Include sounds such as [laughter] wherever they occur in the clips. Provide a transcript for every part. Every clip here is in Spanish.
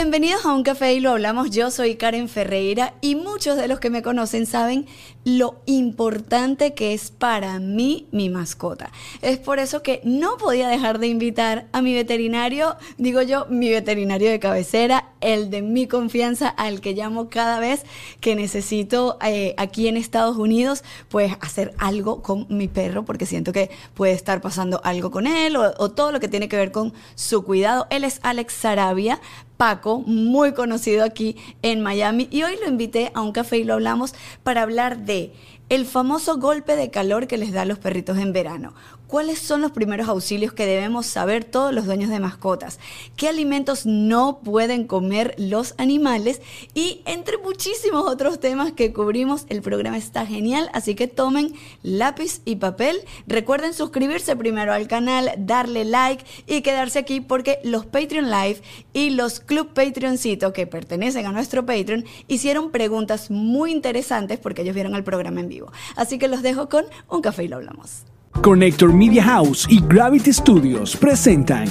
Bienvenidos a Un Café y lo hablamos. Yo soy Karen Ferreira y muchos de los que me conocen saben lo importante que es para mí mi mascota. Es por eso que no podía dejar de invitar a mi veterinario, digo yo, mi veterinario de cabecera, el de mi confianza, al que llamo cada vez que necesito eh, aquí en Estados Unidos, pues hacer algo con mi perro, porque siento que puede estar pasando algo con él o, o todo lo que tiene que ver con su cuidado. Él es Alex Sarabia, Paco, muy conocido aquí en Miami, y hoy lo invité a un café y lo hablamos para hablar de el famoso golpe de calor que les da a los perritos en verano. ¿Cuáles son los primeros auxilios que debemos saber todos los dueños de mascotas? ¿Qué alimentos no pueden comer los animales? Y entre muchísimos otros temas que cubrimos, el programa está genial, así que tomen lápiz y papel. Recuerden suscribirse primero al canal, darle like y quedarse aquí porque los Patreon Live y los Club Patreoncito que pertenecen a nuestro Patreon hicieron preguntas muy interesantes porque ellos vieron el programa en vivo. Así que los dejo con un café y lo hablamos. Connector Media House y Gravity Studios presentan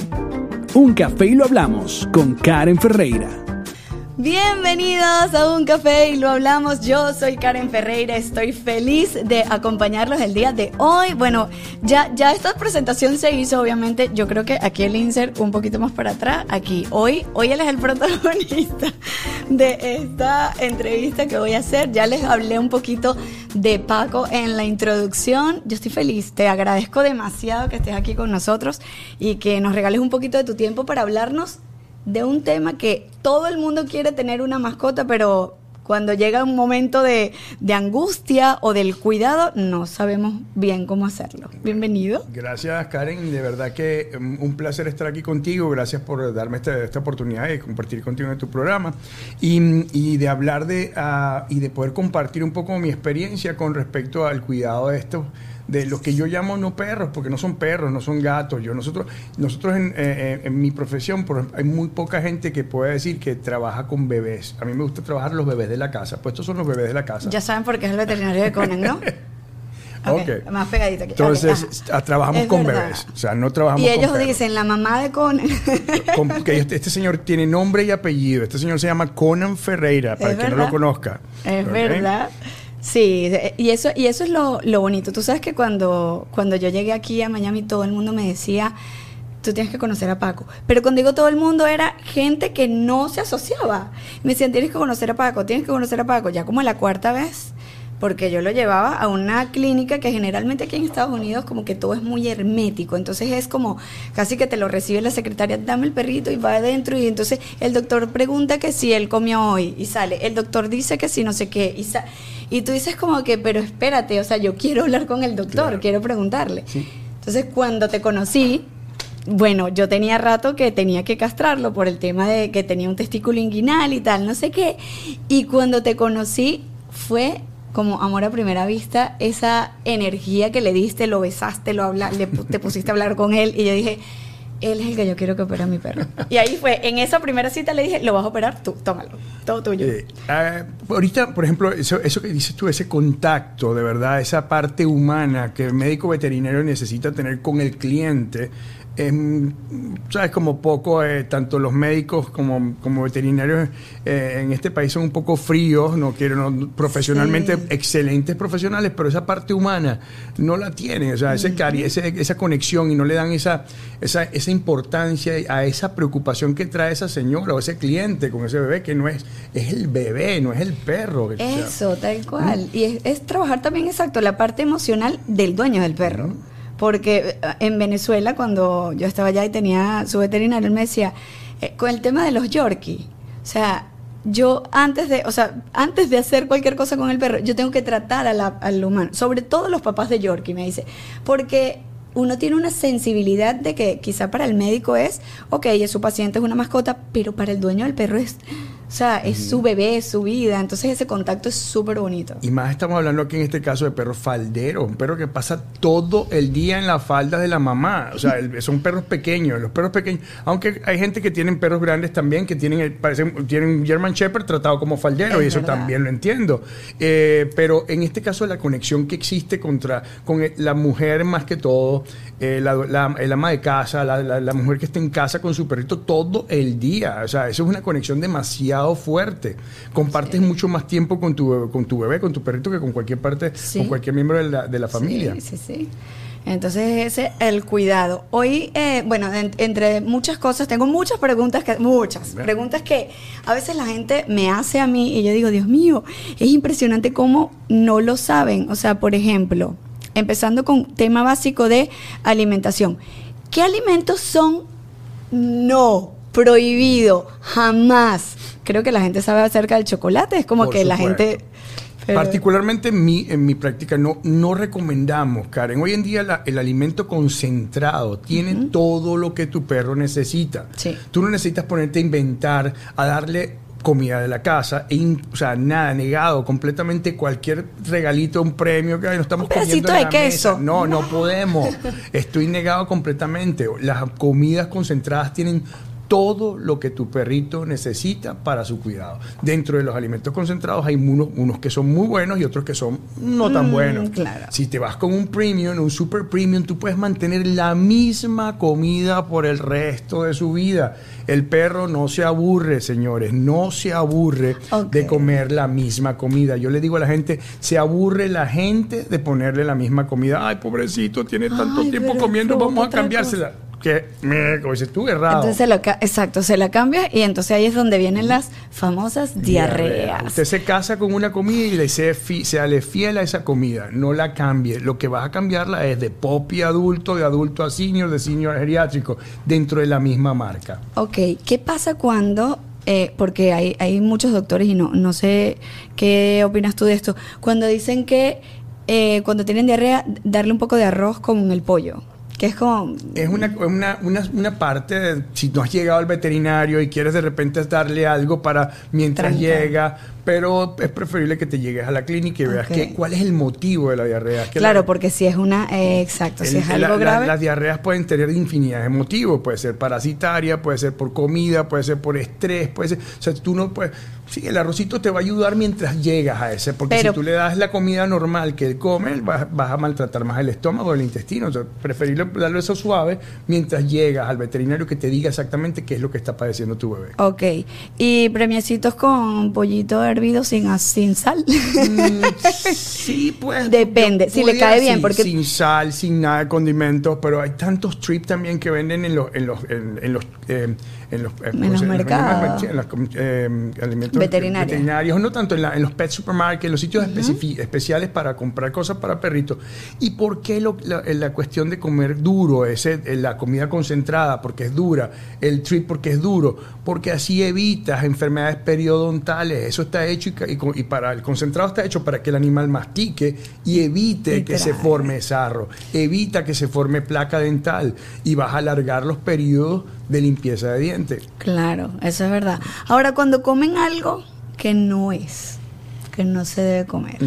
Un Café y lo hablamos con Karen Ferreira. Bienvenidos a Un Café y lo hablamos. Yo soy Karen Ferreira, estoy feliz de acompañarlos el día de hoy. Bueno, ya, ya esta presentación se hizo, obviamente. Yo creo que aquí el insert un poquito más para atrás. Aquí, hoy, hoy él es el [laughs] protagonista de esta entrevista que voy a hacer. Ya les hablé un poquito de Paco en la introducción. Yo estoy feliz, te agradezco demasiado que estés aquí con nosotros y que nos regales un poquito de tu tiempo para hablarnos de un tema que todo el mundo quiere tener una mascota, pero cuando llega un momento de, de, angustia o del cuidado, no sabemos bien cómo hacerlo. Bienvenido. Gracias, Karen. De verdad que um, un placer estar aquí contigo. Gracias por darme esta, esta oportunidad de compartir contigo en tu programa y, y de hablar de uh, y de poder compartir un poco mi experiencia con respecto al cuidado de estos de los que yo llamo no perros, porque no son perros, no son gatos. Yo, nosotros nosotros en, eh, en mi profesión, por, hay muy poca gente que puede decir que trabaja con bebés. A mí me gusta trabajar los bebés de la casa. Pues estos son los bebés de la casa. Ya saben por qué es el veterinario de Conan, ¿no? [laughs] Okay. okay. Más pegadito aquí. Entonces, okay. trabajamos es con verdad. bebés. O sea, no trabajamos y ellos con dicen, la mamá de Conan. [laughs] con, que este, este, señor tiene nombre y apellido. Este señor se llama Conan Ferreira, para el que no lo conozca. Es verdad. Sí, y eso, y eso es lo, lo, bonito. Tú sabes que cuando, cuando yo llegué aquí a Miami, todo el mundo me decía, tú tienes que conocer a Paco. Pero cuando digo todo el mundo, era gente que no se asociaba. Me decían, tienes que conocer a Paco, tienes que conocer a Paco. Ya como la cuarta vez, porque yo lo llevaba a una clínica que generalmente aquí en Estados Unidos como que todo es muy hermético, entonces es como casi que te lo recibe la secretaria, dame el perrito y va adentro y entonces el doctor pregunta que si él comió hoy y sale, el doctor dice que si no sé qué y, sa y tú dices como que, pero espérate, o sea, yo quiero hablar con el doctor, claro. quiero preguntarle. Sí. Entonces cuando te conocí, bueno, yo tenía rato que tenía que castrarlo por el tema de que tenía un testículo inguinal y tal, no sé qué. Y cuando te conocí fue como amor a primera vista, esa energía que le diste, lo besaste, lo habla, le, te pusiste a hablar con él y yo dije, él es el que yo quiero que opere a mi perro. Y ahí fue, en esa primera cita le dije, lo vas a operar tú, tómalo, todo tuyo. Eh, uh, ahorita, por ejemplo, eso, eso que dices tú, ese contacto, de verdad, esa parte humana que el médico veterinario necesita tener con el cliente, eh, sabes como poco eh, tanto los médicos como, como veterinarios eh, en este país son un poco fríos no quiero no, profesionalmente sí. excelentes profesionales pero esa parte humana no la tienen o sea ese cari ese, esa conexión y no le dan esa, esa esa importancia a esa preocupación que trae esa señora o ese cliente con ese bebé que no es es el bebé no es el perro eso tal cual ¿Mm? y es, es, trabajar también exacto la parte emocional del dueño del perro ¿Mm? Porque en Venezuela, cuando yo estaba allá y tenía su veterinario, él me decía, eh, con el tema de los Yorkie, o sea, yo antes de, o sea, antes de hacer cualquier cosa con el perro, yo tengo que tratar a la, al humano, sobre todo los papás de Yorkie, me dice, porque uno tiene una sensibilidad de que quizá para el médico es, ok, es su paciente, es una mascota, pero para el dueño del perro es O sea, es su bebé, es su vida. Entonces ese contacto es súper bonito. Y más estamos hablando aquí en este caso de perros falderos, un perro que pasa todo el día en la falda de la mamá. O sea, el- son perros pequeños, los perros pequeños. Aunque hay gente que tienen perros grandes también, que tienen, eh, parecen, tienen un German Shepherd tratado como faldero, Es y eso verdad. también lo entiendo. Eh, pero en este caso la conexión que existe contra, con el- la mujer más que todo, eh, la, la- el ama de casa, la, la- mujer que está en casa con su perrito todo el día. O sea, eso es una conexión demasiado fuerte. Compartes mucho más tiempo con tu, con tu bebé, con tu perrito, que con cualquier parte, Sí. con cualquier miembro de la, de la familia. Sí, sí, sí. Entonces ese el cuidado. Hoy, eh, bueno, en- entre muchas cosas, tengo muchas preguntas, que, muchas Bien. preguntas que a veces la gente me hace a mí y yo digo, Dios mío, es impresionante cómo no lo saben. O sea, por ejemplo, empezando con tema básico de alimentación. ¿Qué alimentos son no prohibido jamás? Creo que la gente sabe acerca del chocolate, es como Por que la gente... pero- Particularmente en mi, en mi práctica no, no recomendamos, Karen. Hoy en día la- el alimento concentrado tiene todo lo que tu perro necesita. Sí. Tú no necesitas ponerte a inventar, a darle comida de la casa, e in- o sea, nada, negado completamente cualquier regalito, un premio que no estamos Un comiendo en de la queso. mesa. No, no podemos. [laughs] Estoy negado completamente. Las comidas concentradas tienen todo lo que tu perrito necesita para su cuidado. Dentro de los alimentos concentrados hay unos, unos que son muy buenos y otros que son no tan Mm, buenos. claro. Si te vas con un premium, un super premium, tú puedes mantener la misma comida por el resto de su vida. El perro no se aburre, señores, no se aburre de comer la misma comida. Yo le digo a la gente, se aburre la gente de ponerle la misma comida. Ay, pobrecito, tiene tanto Ay, tiempo comiendo, vamos a cambiársela. Que, me, como dices tú, errado. Entonces se lo exacto, se la cambia y entonces ahí es donde vienen las famosas diarreas. Usted se casa con una comida y le sea, seale fiel a esa comida. No la cambie. Lo que vas a cambiarla es de popi adulto, de adulto a senior, de senior a geriátrico, dentro de la misma marca. Ok, ¿qué pasa cuando, eh, porque hay, hay muchos doctores y no, no sé qué opinas tú de esto, cuando dicen que eh, cuando tienen diarrea, darle un poco de arroz con el pollo, que es como... Es una, una, una, una parte, de, si no has llegado al veterinario y quieres de repente darle algo para mientras llega, pero es preferible que te llegues a la clínica y veas Ok. que, cuál es el motivo de la diarrea. Es que Claro, la- porque si es una... eh, exacto, si El- es la- algo la- grave... las diarreas pueden tener infinidad de motivos. Puede ser parasitaria, puede ser por comida, puede ser por estrés, puede ser. O sea, tú no puedes. Sí, el arrocito te va a ayudar mientras llegas a ese. Porque Pero- si tú le das la comida normal que él come, vas, vas a maltratar más el estómago, el intestino. O sea, preferible darle eso suave mientras llegas al veterinario que te diga exactamente qué es lo que está padeciendo tu bebé. Ok, y premiecitos con pollito hervido sin, sin sal. Mm, [laughs] sí, pues. Depende, yo si le cae bien, porque- Sin sal, sin nada de condimentos, pero hay tantos trips también que venden en los. En los, en, en los eh, en los, eh, En ¿cómo los mercados. en los eh, alimentos Veterinarios. veterinarios, no tanto en, la- en los pet supermarkets, en los sitios especifi- especiales para comprar cosas para perritos. ¿Y por qué lo- la, la cuestión de comer duro, ese, eh, la comida concentrada porque es dura, el trip porque es duro? Porque así evitas enfermedades periodontales. Eso está hecho y, y y para el concentrado está hecho para que el animal mastique y evite que se forme sarro, evita que se forme placa dental y vas a alargar los periodos de limpieza de dientes. Claro, eso es verdad. Ahora, cuando comen algo que no es, que no se debe comer,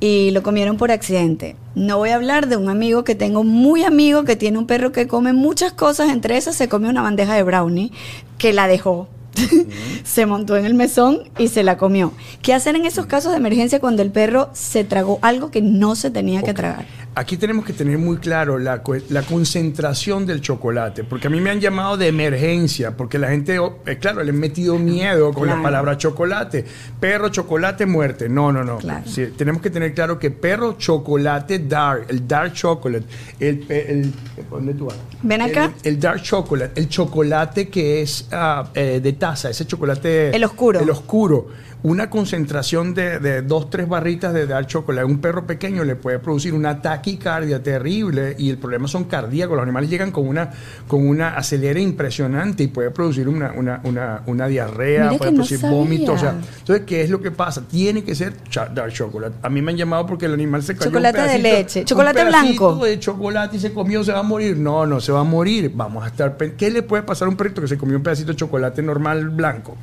y lo comieron por accidente. No voy a hablar de un amigo que tengo muy amigo que tiene un perro que come muchas cosas, entre esas se comió una bandeja de brownie que la dejó. [laughs] se montó en el mesón y se la comió. ¿Qué hacer en esos casos de emergencia cuando el perro se tragó algo que no se tenía que tragar? Aquí tenemos que tener muy claro la, la concentración del chocolate, porque a mí me han llamado de emergencia, porque la gente, oh, eh, claro, le han metido miedo con Claro. la palabra chocolate. Perro, chocolate, muerte. No, no, no. Claro. Sí, tenemos que tener claro que perro, chocolate, dark, el dark chocolate, el, el ¿dónde tú vas? Ven acá. El, el dark chocolate, el chocolate que es eh, de taza, ese chocolate. El oscuro. El oscuro. Una concentración de, de dos, tres barritas de dark chocolate. Un perro pequeño le puede producir una taquicardia terrible y el problema son cardíacos. Los animales llegan con una, con una acelera impresionante y puede producir una, una, una, una diarrea, Mira puede no producir vómitos. O sea, entonces, ¿qué es lo que pasa? Tiene que ser dark chocolate. A mí me han llamado porque el animal se cayó un Chocolate de pedacito- leche, un chocolate pedacito blanco. de chocolate y se comió, se va a morir. No, no se va a morir. Vamos a estar. ¿Qué le puede pasar a un perrito que se comió un pedacito de chocolate normal blanco?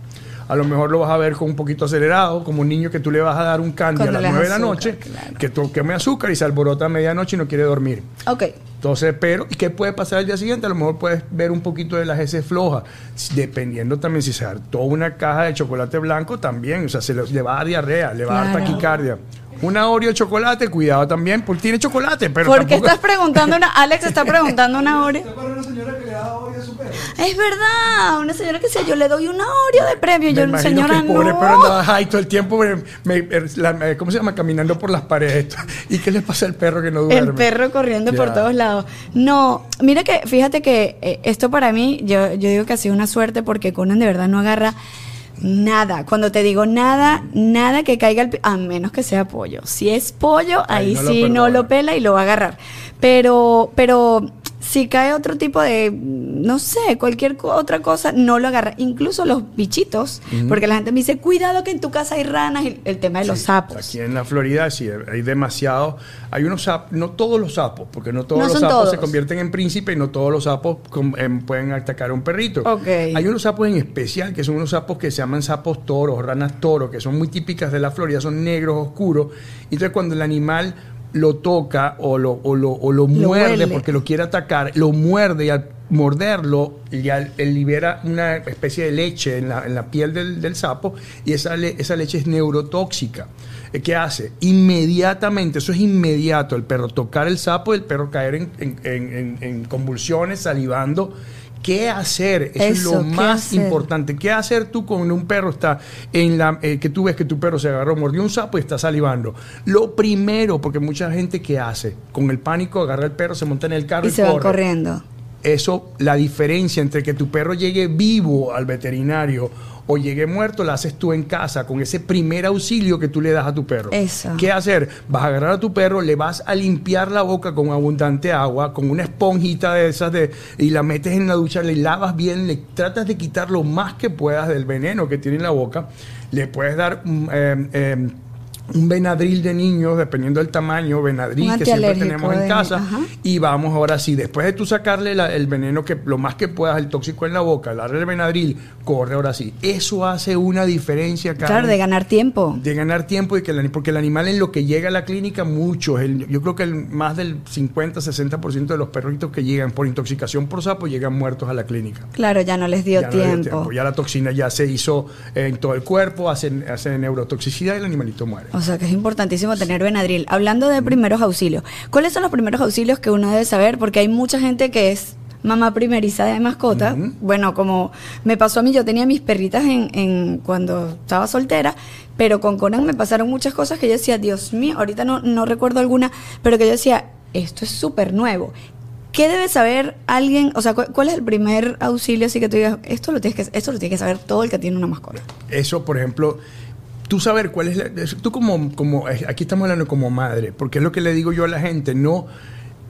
A lo mejor lo vas a ver con un poquito acelerado, como un niño que tú le vas a dar un candy Cuando a las das 9 de la noche, claro. que tú queme azúcar y se alborota a medianoche y no quiere dormir. Ok. Entonces, pero, ¿y qué puede pasar al día siguiente? A lo mejor puedes ver un poquito de las heces flojas, dependiendo también si se hartó una caja de chocolate blanco también, o sea, se le, le va a dar diarrea, le va a dar taquicardia. Una Oreo de chocolate, cuidado también, porque tiene chocolate, pero ¿Por qué tampoco... estás preguntando una... Alex [laughs] está preguntando una Oreo. Es verdad, una señora que decía, yo le doy una Oreo de premio. Me yo, señora, que el pobre no. perro andaba ahí todo el tiempo, me- me- la- me- ¿cómo se llama? Caminando por las paredes. [laughs] ¿Y qué le pasa al perro que no duerme? El perro corriendo por todos lados. No, mira que, fíjate que eh, esto para mí, yo, yo digo que ha sido una suerte porque Conan de verdad no agarra nada. Cuando te digo nada, nada que caiga al a menos que sea pollo. Si es pollo, Ahí ahí, no lo sí no lo pela y lo va a agarrar. Pero, pero si cae otro tipo de, no sé, cualquier otra cosa, no lo agarra. Incluso los bichitos, porque la gente me dice, cuidado que en tu casa hay ranas, y el tema de los sapos. Aquí en la Florida sí hay demasiado. Hay unos sapos, no todos los sapos, porque no todos No los sapos se convierten en príncipe y no todos los sapos em, pueden atacar a un perrito. Hay unos sapos en especial que son unos sapos que se llaman sapos toros, ranas toro, que son muy típicas de la Florida, son negros, oscuros. Entonces cuando el animal lo toca o lo, o lo, o lo muerde porque lo quiere atacar, lo muerde y al morderlo ya libera una especie de leche en la, en la piel del, del sapo y esa, le- esa leche es neurotóxica. Eh, ¿Qué hace? Inmediatamente, eso es inmediato, el perro tocar el sapo, el perro caer en- en- en convulsiones, salivando. ¿Qué hacer? Eso, es lo ¿qué más hacer? importante. ¿Qué hacer tú cuando un perro está en la eh, que tú ves que tu perro se agarró, mordió un sapo y está salivando? Lo primero, porque mucha gente que hace con el pánico agarra el perro, se monta en el carro y, Y se corre. corriendo. Eso, la diferencia entre que tu perro llegue vivo al veterinario o llegue muerto, la haces tú en casa con ese primer auxilio que tú le das a tu perro. Eso. ¿Qué hacer? Vas a agarrar a tu perro, le vas a limpiar la boca con abundante agua, con una esponjita de esas de, y la metes en la ducha, le lavas bien, le tratas de quitar lo más que puedas del veneno que tiene en la boca. Le puedes dar mm, eh, eh, un Benadryl de niños, dependiendo del tamaño, Benadryl Un que siempre tenemos en de- casa. ajá. Y vamos ahora sí, después de tú sacarle la- el veneno, que lo más que puedas, el tóxico en la boca, darle el Benadryl, corre ahora sí. Eso hace una diferencia, Claro, Karen, de ganar tiempo. de ganar tiempo y que el, porque el animal en lo que llega a la clínica, muchos, el- yo creo que el, más del 50-60% de los perritos que llegan por intoxicación por sapo llegan muertos a la clínica. Claro, ya no les dio, Ya no le dio tiempo. Ya la toxina ya se hizo en todo el cuerpo, hace, hace neurotoxicidad y el animalito muere. O sea que es importantísimo tener Benadryl. Hablando de primeros auxilios, ¿cuáles son los primeros auxilios que uno debe saber? Porque hay mucha gente que es mamá primeriza de mascota. Bueno, como me pasó a mí, yo tenía mis perritas en, en cuando estaba soltera, pero con Conan me pasaron muchas cosas que yo decía, Dios mío, ahorita no, no recuerdo alguna, pero que yo decía, esto es súper nuevo. ¿Qué debe saber alguien? O sea, ¿cu- ¿cuál es el primer auxilio así que tú digas, esto lo tienes que, esto lo tiene que saber todo el que tiene una mascota? Eso, por ejemplo, tú saber cuál es la, tú como como eh, aquí estamos hablando como madre, porque es lo que le digo yo a la gente, no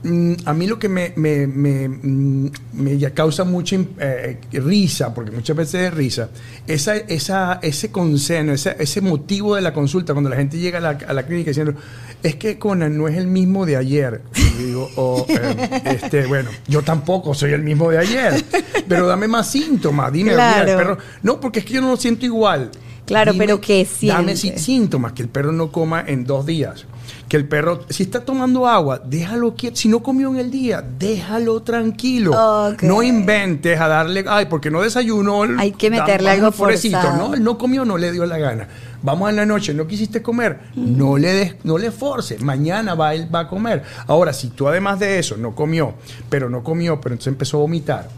mm, a mí lo que me, me, me, mm, me causa mucha im- eh, risa, porque muchas veces es risa, esa, esa, ese conseno, ese, ese motivo de la consulta, cuando la gente llega a la, a la clínica diciendo, es que Conan no es el mismo de ayer. Y digo, "Oh, [laughs] eh, este, bueno, yo tampoco soy el mismo de ayer, pero dame más síntomas, dime, mira, el Claro. perro, no, porque es que yo no lo siento igual. Claro, pero ¿qué Dame siente? sí- síntomas, que el perro no coma en dos días. Que el perro, si está tomando agua, déjalo quieto. Si no comió en el día, déjalo tranquilo. No inventes a darle, ay, porque no desayunó. Hay que meterle algo forzado. No, él no comió, no le dio la gana. Vamos en la noche, no quisiste comer, no le des, no le forces. Mañana va él va a comer. Ahora, si tú además de eso no comió, pero no comió, pero entonces empezó a vomitar,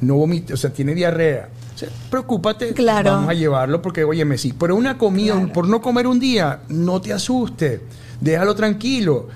no vomita, o sea, tiene diarrea. Sea, preocúpate, Claro. vamos a llevarlo porque, oye, sí, pero una comida, Claro. por no comer un día, no te asuste, déjalo tranquilo.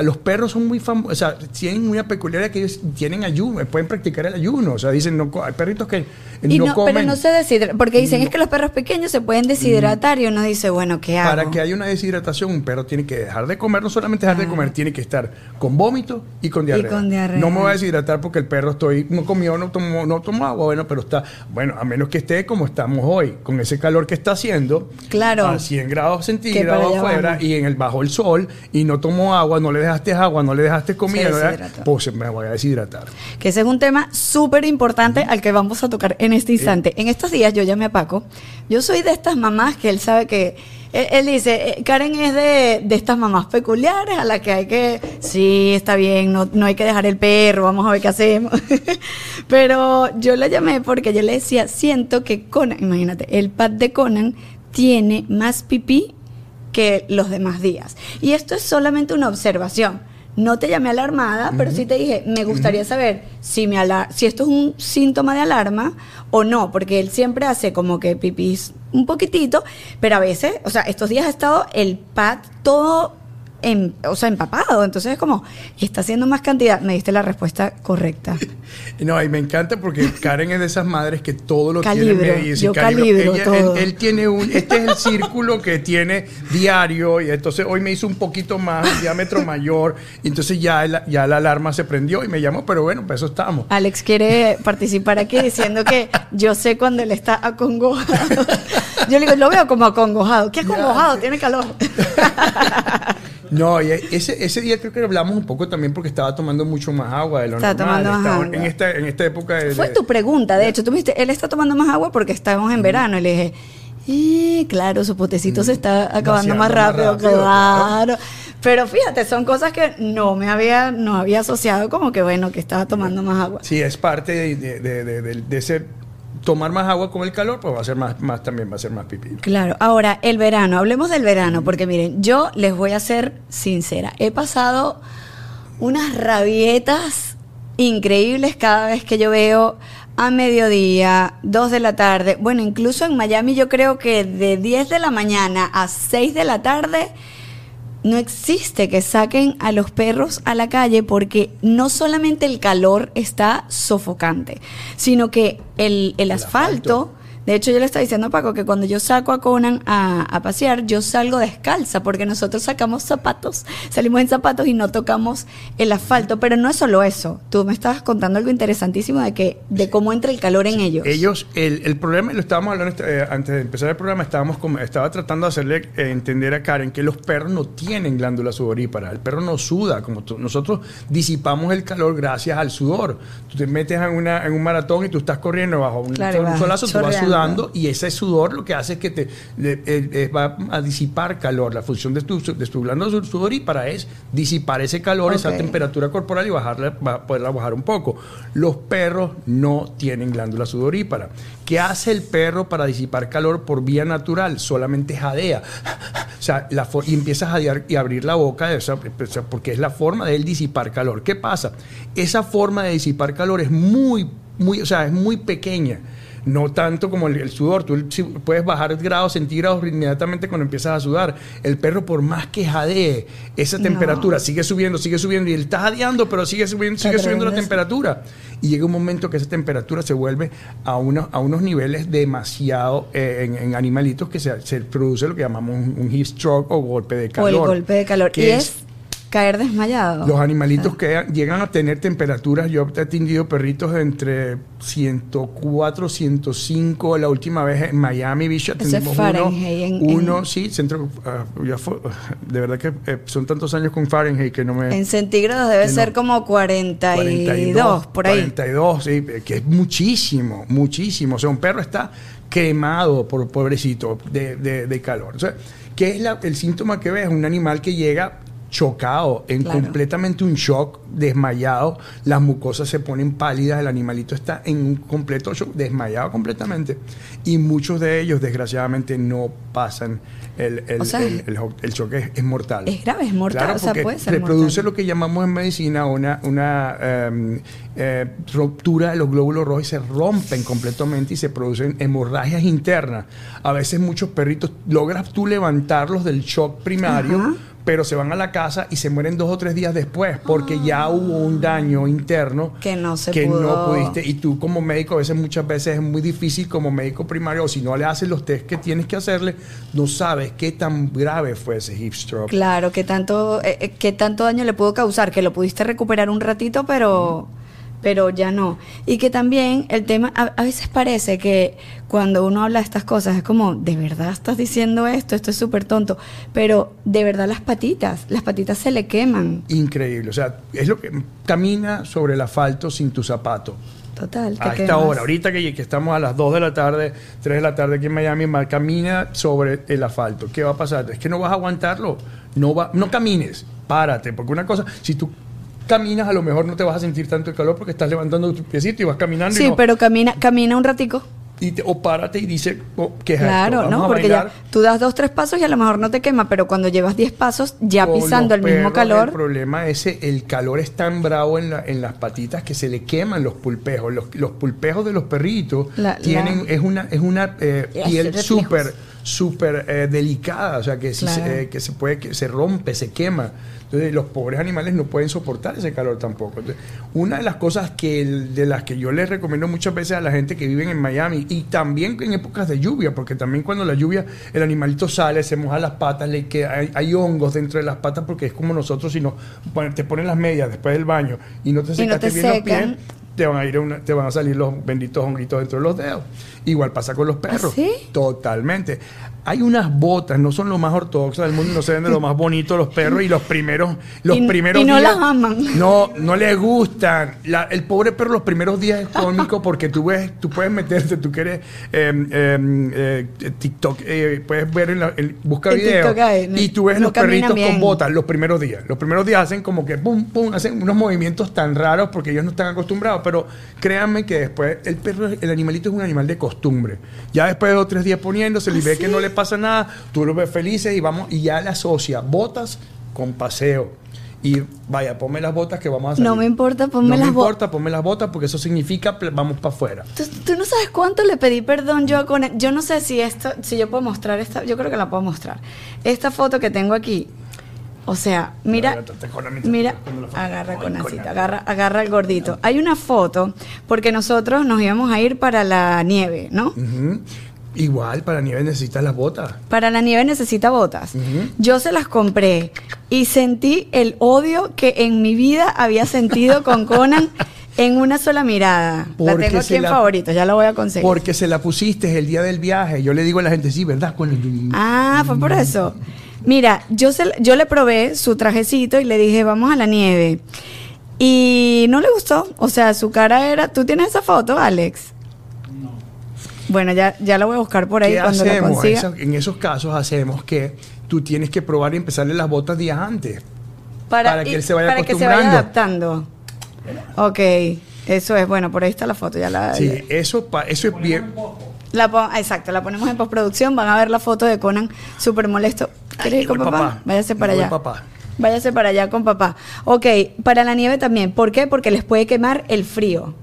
Los perros son muy famosos, o sea, tienen una peculiaridad que ellos tienen ayuno, pueden practicar el ayuno, o sea, dicen, no, hay perritos que Y no, no, comen. pero no se deshidratan, porque dicen es que los perros pequeños se pueden deshidratar y uno dice, bueno, ¿qué hago? Para que haya una deshidratación, un perro tiene que dejar de comer, no solamente dejar de comer, tiene que estar con vómito y con diarrea. con diarrea. No me voy a deshidratar porque el perro estoy, no comió, no tomó, no tomó agua, bueno, pero está, bueno, a menos que esté como estamos hoy, con ese calor que está haciendo, Claro. a 100 grados centígrados afuera vamos. y en el bajo el sol y no tomó agua agua, no le dejaste agua, no le dejaste comida, Se no le dejaste- deshidrató. pues me voy a deshidratar. Que ese es un tema súper importante al que vamos a tocar en este instante. En estos días yo llamé a Paco. Yo soy de estas mamás que él sabe que. Él, él dice, eh, Karen es de, de estas mamás peculiares a las que hay que. Sí, está bien, no, no hay que dejar el perro, vamos a ver qué hacemos. [laughs] Pero yo le llamé porque yo le decía, siento que Conan, imagínate, el pad de Conan tiene más pipí que los demás días. Y esto es solamente una observación. No te llamé alarmada, pero sí te dije, me gustaría saber si, me si esto es un síntoma de alarma o no, porque él siempre hace como que pipís un poquitito, pero a veces, o sea, estos días ha estado el pad todo, en, o sea, empapado, entonces es como, está haciendo más cantidad. Me diste la respuesta correcta. [laughs] No, y me encanta porque Karen es de esas madres que todo lo Calibro, tiene yo calibro Ella- todo. Él, él tiene un, este es el círculo que tiene diario y entonces hoy me hizo un poquito más, un diámetro mayor, y entonces ya, el- ya la alarma se prendió y me llamó, pero bueno, pues eso estamos. Alex quiere participar aquí diciendo que yo sé cuando él está acongojado. [laughs] Yo le digo, lo veo como acongojado. ¿Qué acongojado? Tiene calor. [laughs] No, y ese, ese día creo que hablamos un poco también porque estaba tomando mucho más agua de lo Estaba normal. tomando más agua. En esta, en esta época de... Fue tu pregunta, de hecho. Tú me dijiste, él está tomando más agua porque estamos en verano. Y le dije, eh, claro, su potecito se está acabando más más rápido, claro. Pero fíjate, son cosas que no me había, no había asociado como que, bueno, que estaba tomando más agua. Sí, es parte de- de- de ese... Tomar más agua con el calor, pues va a ser más, más también va a ser más pipí. Claro, ahora el verano, hablemos del verano, porque miren, yo les voy a ser sincera, he pasado unas rabietas increíbles cada vez que yo veo a mediodía, 2 de la tarde, bueno, incluso en Miami yo creo que de 10 de la mañana a 6 de la tarde no existe que saquen a los perros a la calle porque no solamente el calor está sofocante, sino que el, el asfalto, de hecho yo le estaba diciendo a Paco que cuando yo saco a Conan a, a pasear, yo salgo descalza porque nosotros sacamos zapatos, salimos en zapatos y no tocamos el asfalto, pero no es solo eso, tú me estabas contando algo interesantísimo de que de cómo entra el calor en ellos. Ellos, el, el problema, lo estábamos hablando eh, antes de empezar el programa, estábamos como- estaba tratando de hacerle eh, entender a Karen que los perros no tienen glándula sudorípara. El perro no suda, como tú- nosotros disipamos el calor gracias al sudor. Tú te metes en, una, en un maratón y tú estás corriendo bajo un, Claro, y sol- un solazo, tú vas chorreando. Sudando y ese sudor lo que hace es que te le- eh, eh, va a disipar calor. La función de tu, de tu glándula su- sudorípara es disipar ese calor, esa Ok. temperatura corporal y bajarla, ba- poderla bajar un poco. Los perros no tienen glándula sudorípara. ¿Qué hace el perro para disipar calor por vía natural? Solamente jadea. [laughs] O sea, la y empieza a jadear y abrir la boca, de esa- porque es la forma de él disipar calor. ¿Qué pasa? Esa forma de disipar calor es muy, muy, o sea, es muy pequeña. No tanto como el, el sudor. Tú puedes bajar grados centígrados inmediatamente cuando empiezas a sudar. El perro, por más que jadee, esa No. temperatura sigue subiendo, sigue subiendo. Y él está jadeando, pero sigue subiendo, sigue subiendo la temperatura. Y llega un momento que esa temperatura se vuelve a, unos a unos niveles demasiado eh, en, en animalitos que se, se produce lo que llamamos un, un heat stroke o golpe de o calor. el golpe de calor. que Y es caer desmayado. los animalitos Ah. que llegan a tener temperaturas, yo he atendido perritos de entre 104, 105. La última vez en Miami Beach atendimos uno, Fahrenheit, en- uno, en- sí, centro, ah, ya fue- de verdad que eh, son tantos años con Fahrenheit que no me... En centígrados debe no. ser como 42, por ahí. 42, sí, que es muchísimo, muchísimo. O sea, un perro está quemado, por pobrecito, de, de- de calor. O sea, ¿qué es la- el síntoma que ves? Un animal que llega chocado, en Claro. completamente un shock, desmayado, las mucosas se ponen pálidas, el animalito está en un completo shock, desmayado completamente. Y muchos de ellos, desgraciadamente, no pasan el, el, O sea, el- el- shock, es, es mortal. es grave, es mortal, Claro, o sea, puede ser reproduce mortal. lo que llamamos en medicina una, una em, eh, ruptura de los glóbulos rojos y se rompen completamente y se producen hemorragias internas. A veces muchos perritos logras tú levantarlos del shock primario. Pero se van a la casa y se mueren dos o tres días después porque ya hubo un daño interno Que no se que pudo. no pudiste. Y tú como médico, a veces muchas veces es muy difícil como médico primario, o si no le haces los test que tienes que hacerle, no sabes qué tan grave fue ese hip stroke. Claro, que tanto, eh, eh, qué tanto daño le pudo causar, que lo pudiste recuperar un ratito, pero, pero ya no. Y que también el tema, a, a veces parece que cuando uno habla de estas cosas es como, ¿de verdad estás diciendo esto? Esto es súper tonto. Pero de verdad las patitas, las patitas se le queman. Increíble. O sea, es lo que camina sobre el asfalto sin tu zapato. Total. A esta quemas. hora, ahorita que, que estamos a las 2 de la tarde, 3 de la tarde aquí en Miami, camina sobre el asfalto. ¿Qué va a pasar? Es que no vas a aguantarlo. No, va, no camines, párate. Porque una cosa, si tú caminas, a lo mejor no te vas a sentir tanto el calor porque estás levantando tu piecito y vas caminando. y Sí, no- pero camina, camina un ratico. y te- o párate y dice, oh, ¿qué es? Claro, ¿no? Porque ya tú das dos, tres pasos y a lo mejor no te quema, pero cuando llevas diez pasos, ya pisando el mismo calor. El problema es ese, el calor es tan bravo en, la- en las patitas que se le queman los pulpejos. Los, los pulpejos de los perritos La- tienen, la- es una, es una eh, piel súper, súper eh, delicada. O sea, que, si Claro. se, eh, que se puede, que se rompe, se quema. Entonces, los pobres animales no pueden soportar ese calor tampoco. Entonces, una de las cosas que de las que yo les recomiendo muchas veces a la gente que vive en Miami y también en épocas de lluvia, porque también cuando la lluvia el animalito sale, se moja las patas, le queda, hay, hay hongos dentro de las patas porque es como nosotros si no te ponen las medias después del baño y no te no secaste te bien los pies, secan. te van a ir a una- te van a salir los benditos honguitos dentro de los dedos. Igual pasa con los perros. ¿Ah, sí? Totalmente. Hay unas botas, no son lo más ortodoxas del mundo, no se ven de lo más bonito los perros y los primeros, los Y- primeros y no días- las aman. No, no les gustan. La- el pobre perro los primeros días es cómico porque tú ves, tú puedes meterte, tú quieres eh, eh, eh, TikTok, eh, puedes ver en la, en- busca En video TikTok hay, y tú ves no los perritos bien. con botas los primeros días. Los primeros días hacen como que pum, pum, hacen unos movimientos tan raros porque ellos no están acostumbrados, pero créanme que después el perro, el animalito es un animal de costumbre. Ya después de dos o tres días poniéndose, y ¿Ah, ve que no le pasa nada, tú los ves felices y vamos, y ya le asocia botas con paseo. Y vaya, ponme las botas que vamos a salir. No me importa, ponme no las me bo- importa, ponme las botas porque eso significa vamos para afuera. Tú, tú no sabes cuánto le pedí perdón yo a Conan. Yo no sé si esto, si yo puedo mostrar esta, yo creo que la puedo mostrar. Esta foto que tengo aquí. O sea, mira, Agarra, mira, estoy buscando la foto. agarra agarra, agarra el gordito. Hay una foto porque nosotros nos íbamos a ir para la nieve, ¿no? Ujú. Igual, para nieve necesitas las botas. Para la nieve necesita botas. Yo se las compré y sentí el odio que en mi vida había sentido con [laughs] Conan en una sola mirada. la Porque tengo aquí en la- favoritos, ya la voy a conseguir. Porque se la pusiste el día del viaje. Yo le digo a la gente, sí, ¿verdad? Cuando- Ah, fue por eso. Mira, yo, se- yo le probé su trajecito y le dije, vamos a la nieve. Y no le gustó. O sea, su cara era... ¿Tú tienes esa foto, Alex? Bueno, ya, ya la voy a buscar por ahí ¿Qué cuando la hacemos? consiga. Eso- en esos casos hacemos que tú tienes que probar y empezarle las botas días antes. para que y- él se vaya para que se vaya acostumbrando. adaptando. Ok, eso es. Bueno, por ahí está la foto. Ya la, Sí, eso, pa- eso es bien. la pon- exacto, la ponemos en postproducción. Van a ver la foto de Conan súper molesto. ¿Quieres ir con papá? papá. Váyase para allá. papá. Váyase para allá con papá. Ok, para la nieve también. ¿Por qué? Porque les puede quemar el frío.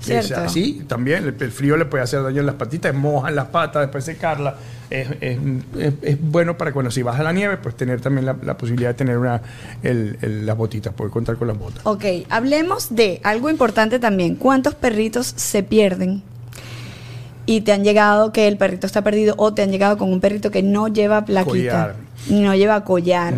¿Cierto? Sí, también el, el frío le puede hacer daño en las patitas, mojan las patas, después secarlas. Es, es- es- es bueno para cuando si vas a la nieve, pues tener también la, la posibilidad de tener una, el- el- las botitas, poder contar con las botas. Ok, hablemos de algo importante también. ¿Cuántos perritos se pierden? Y te han llegado que el perrito está perdido o te han llegado con un perrito que no lleva plaquita, Collar. no lleva collar.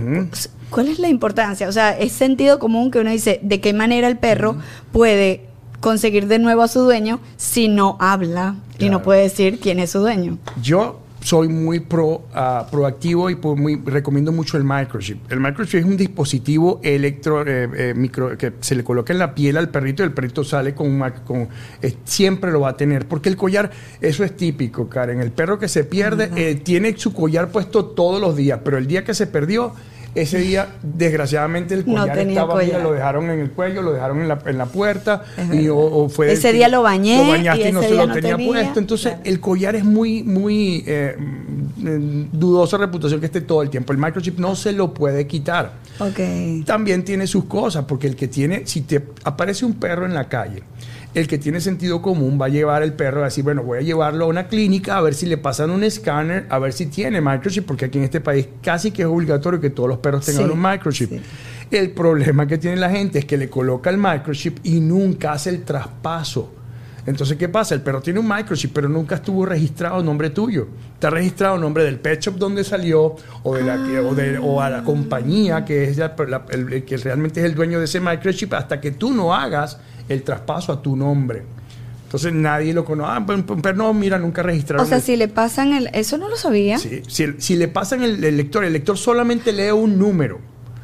¿Cuál es la importancia? O sea, es sentido común que uno dice de qué manera el perro puede conseguir de nuevo a su dueño si no habla y no puede decir quién es su dueño. Yo soy muy pro, ah, proactivo y por muy, recomiendo mucho el microchip. El microchip es un dispositivo electro, eh, eh, micro, que se le coloca en la piel al perrito y el perrito sale con, un con eh, siempre lo va a tener. Porque el collar, eso es típico, Karen. El perro que se pierde eh, tiene su collar puesto todos los días, pero el día que se perdió, ese día, desgraciadamente, el collar estaba, collar. lo dejaron en el cuello, lo dejaron en la, en la puerta, y, o, o fue Ese día lo bañé Lo bañaste y y no se lo no tenía, tenía. puesto. Entonces, Claro. el collar es muy, muy eh, mm, dudosa reputación que esté todo el tiempo. El microchip no se lo puede quitar. Ok. También tiene sus cosas, porque el que tiene, si te aparece un perro en la calle, el que tiene sentido común va a llevar el perro a decir, bueno, voy a llevarlo a una clínica a ver si le pasan un escáner, a ver si tiene microchip, porque aquí en este país casi que es obligatorio que todos los perros tengan Sí, un microchip. sí. El problema que tiene la gente es que le coloca el microchip y nunca hace el traspaso. Entonces, ¿qué pasa? El perro tiene un microchip, pero nunca estuvo registrado nombre tuyo. Está registrado nombre del pet shop donde salió o, de la, que- o, de- o a la compañía que es la- la- el, que realmente es el dueño de ese microchip hasta que tú no hagas el traspaso a tu nombre. Entonces nadie lo conoce. Ah, perro no, mira, nunca registraron. O sea, el- si le pasan el... Eso no lo sabía. Sí, si, si le pasan el, el lector, el lector solamente lee un número.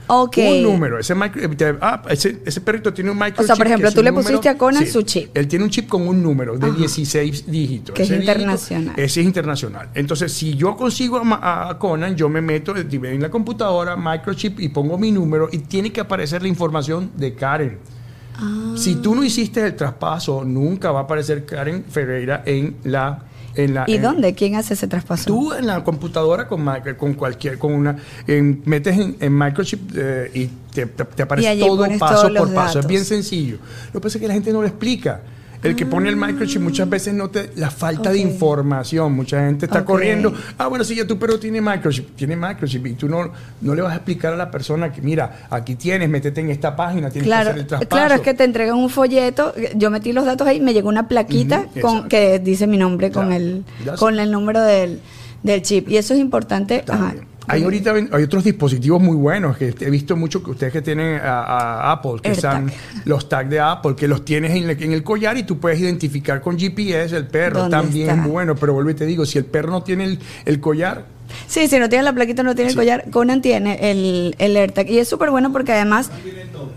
Un número. Ese, micro- eh, ah, ese, ese perrito tiene un microchip. O sea, por ejemplo, tú le número- pusiste a Conan Sí, su chip. Él tiene un chip con un número de Ajá. 16 dígitos. Que es dígito- internacional. ese es internacional. Entonces, si yo consigo a, a Conan, yo me meto en la computadora, microchip, y pongo mi número y tiene que aparecer la información de Karen. Ah. Si tú no hiciste el traspaso, nunca va a aparecer Karen Ferreira en la... En la ¿Y en- dónde? ¿Quién hace ese traspaso? Tú en la computadora con, con cualquier, con una, en- metes en, en microchip eh, y te, te- aparece todo paso por paso. Es bien sencillo. Lo que pasa es que la gente no lo explica. El que pone el microchip muchas veces no te. La falta de información. Mucha gente está corriendo. Ah, bueno, sí, ya tu perro tiene microchip. Tiene microchip. Y tú no, no le vas a explicar a la persona que, mira, aquí tienes, métete en esta página, tienes que Claro, hacer el traspaso. claro, es que te entregan un folleto. Yo metí los datos ahí, me llegó una plaquita con, que dice mi nombre con el con el número del, del chip. Y eso es importante. Ajá. Hay ahorita ven- hay otros dispositivos muy buenos que he visto mucho que ustedes que tienen a, a Apple, que son los tags de Apple, que los tienes en, el- en el collar y tú puedes identificar con GPS el perro. ¿Dónde También está? es bueno, pero vuelvo y te digo, si el perro no tiene el, el collar, Sí, si no tiene la plaquita, no tiene Sí. el collar. Conan tiene el, el AirTag. Y es súper bueno porque además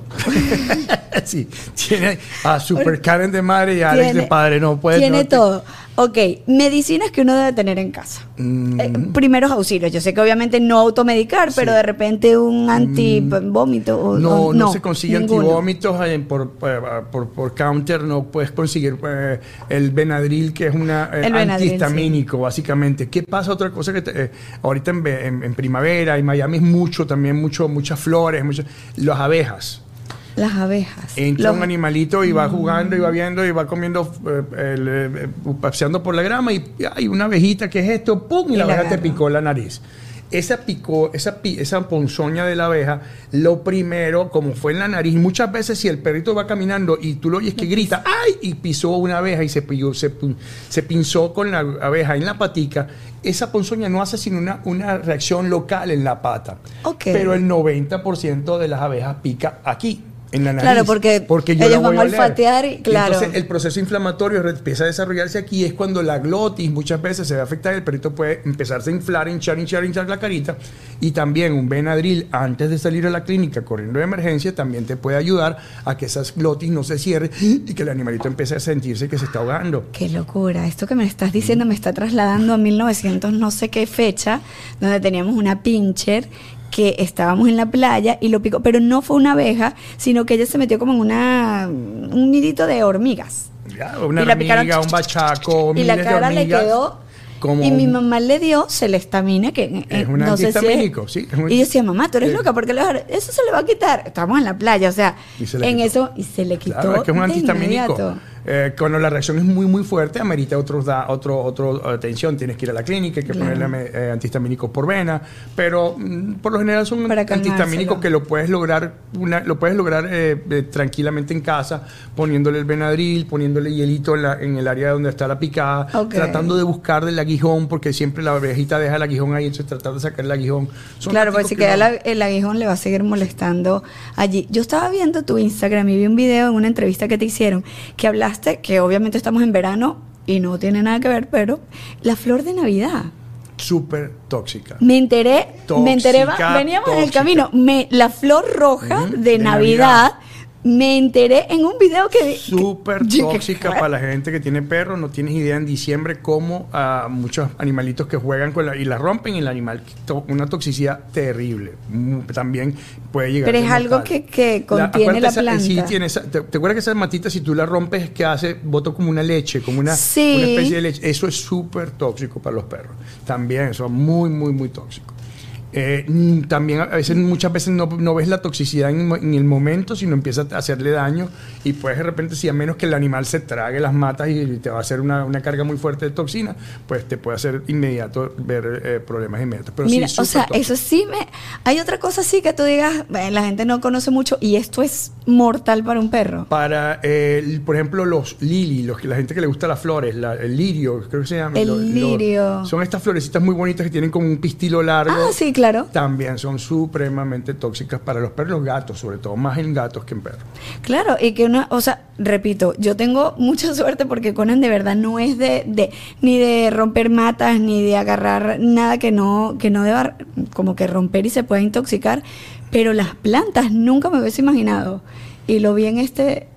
[laughs] sí, tiene a Super Karen de madre y a Alex tiene, de padre. No puede tiene no todo. Ok, medicinas que uno debe tener en casa. Mm. Eh, primeros auxilios. Yo sé que obviamente no automedicar, pero de repente un antivómito. o- Mm. No, o- no, se consigue ninguno. antivómitos eh, por, eh, por, por counter, no puedes conseguir eh, el Benadryl, que es una El antihistamínico, básicamente. ¿Qué pasa? Otra cosa que te- eh, ahorita en, ve- en- en primavera, en Miami es mucho, también mucho, muchas flores, muchas, las abejas. Las abejas. Entra Los- un animalito y va jugando y va viendo y va comiendo, eh, el, eh, paseando por la grama y hay una abejita, ¿qué es esto? ¡Pum! Y, Y la la abeja te picó la nariz. Esa picó, esa, esa ponzoña de la abeja, lo primero, como fue en la nariz, muchas veces si el perrito va caminando y tú lo oyes que grita, ¡ay! y pisó una abeja y se, pilló- se, se pinzó con la abeja en la patica, esa ponzoña no hace sino una, una reacción local en la pata. Ok. Pero el 90% de las abejas pica aquí. En la nariz, Claro, porque ellos lo van voy a oler. olfatear y- claro. entonces el proceso inflamatorio empieza a desarrollarse aquí. Es cuando la glotis muchas veces se ve afectada y el perrito puede empezarse a inflar, hinchar, hinchar, hinchar la carita. Y también un Benadryl antes de salir a la clínica corriendo de emergencia también te puede ayudar a que esas glotis no se cierren y que el animalito empiece a sentirse que se está ahogando. Qué locura. Esto que me estás diciendo me está trasladando a 1900 no sé qué fecha, donde teníamos una pincher que estábamos en la playa y lo picó, pero no fue una abeja, sino que ella se metió como en una un nidito de hormigas. Ya, Una Y la hormiga, picaron, un bachaco, y la cara le quedó como y mi mamá le dio celestamina que eh, Es un no sé si es- sí, es un- y yo decía mamá tú eres loca porque eso se le va a quitar estamos en la playa o sea se en quitó. eso y se le quitó Claro, es que es un. Eh, cuando la reacción es muy, muy fuerte, amerita otros da, otro, otro atención. Tienes que ir a la clínica, hay que Claro. ponerle eh, antihistamínicos por vena. Pero mm, por lo general son Para antihistamínicos que lo puedes lograr, una, lo puedes lograr eh, eh, tranquilamente en casa, poniéndole el Benadryl, poniéndole hielito en, la- en el área donde está la picada, tratando de buscar del aguijón, porque siempre la abejita deja el aguijón ahí, entonces tratar de sacar el aguijón. Son Claro, porque si que queda la- el aguijón le va a seguir molestando allí. Yo estaba viendo tu Instagram y vi un video en una entrevista que te hicieron que hablaste, que obviamente estamos en verano y no tiene nada que ver, pero la flor de Navidad. Súper tóxica. Me enteré, me enteré, Tóxica, veníamos en el tóxica. camino, me, la flor roja de, de Navidad, Navidad. Me enteré en un video que... Súper que- tóxica para la gente que tiene perros. No tienes idea en diciembre cómo a muchos animalitos que juegan con la, y la rompen y el animal, to- una toxicidad terrible. Mm, También puede llegar Pero a es ser algo que- que contiene la esa- planta. Sí, tiene esa- te, te acuerdas que esa matita, si tú la rompes, que hace? Bota como una leche, como una, Sí. una especie de leche. Eso es súper tóxico para los perros. También, eso es muy, muy, muy tóxico. Eh, mm, también a veces, muchas veces no, no ves la toxicidad en, en el momento, sino empieza a hacerle daño y puedes de repente, si a menos que el animal se trague las matas y te va a hacer una, una carga muy fuerte de toxina, pues te puede hacer inmediato ver eh, problemas inmediatos. Pero Mira, sí, o sea, tóxico. eso sí me... Hay otra cosa sí que tú digas, "Bueno, la gente no conoce mucho y esto es mortal para un perro. Para, eh, por ejemplo, los lili, los que la gente que le gusta las flores, la- el lirio, creo que se llama. El Lo- lo- lirio. son estas florecitas muy bonitas que tienen como un pistilo largo. Ah, sí, claro. También son supremamente tóxicas para los perros los gatos, sobre todo, más en gatos que en perros. Claro, y que una, o sea, repito, yo tengo [laughs] mucha suerte porque Conan de verdad no es de, de ni de romper matas, ni de agarrar nada que no, que no deba como que romper y se pueda intoxicar, pero las plantas nunca me hubiese imaginado. Y lo vi en este,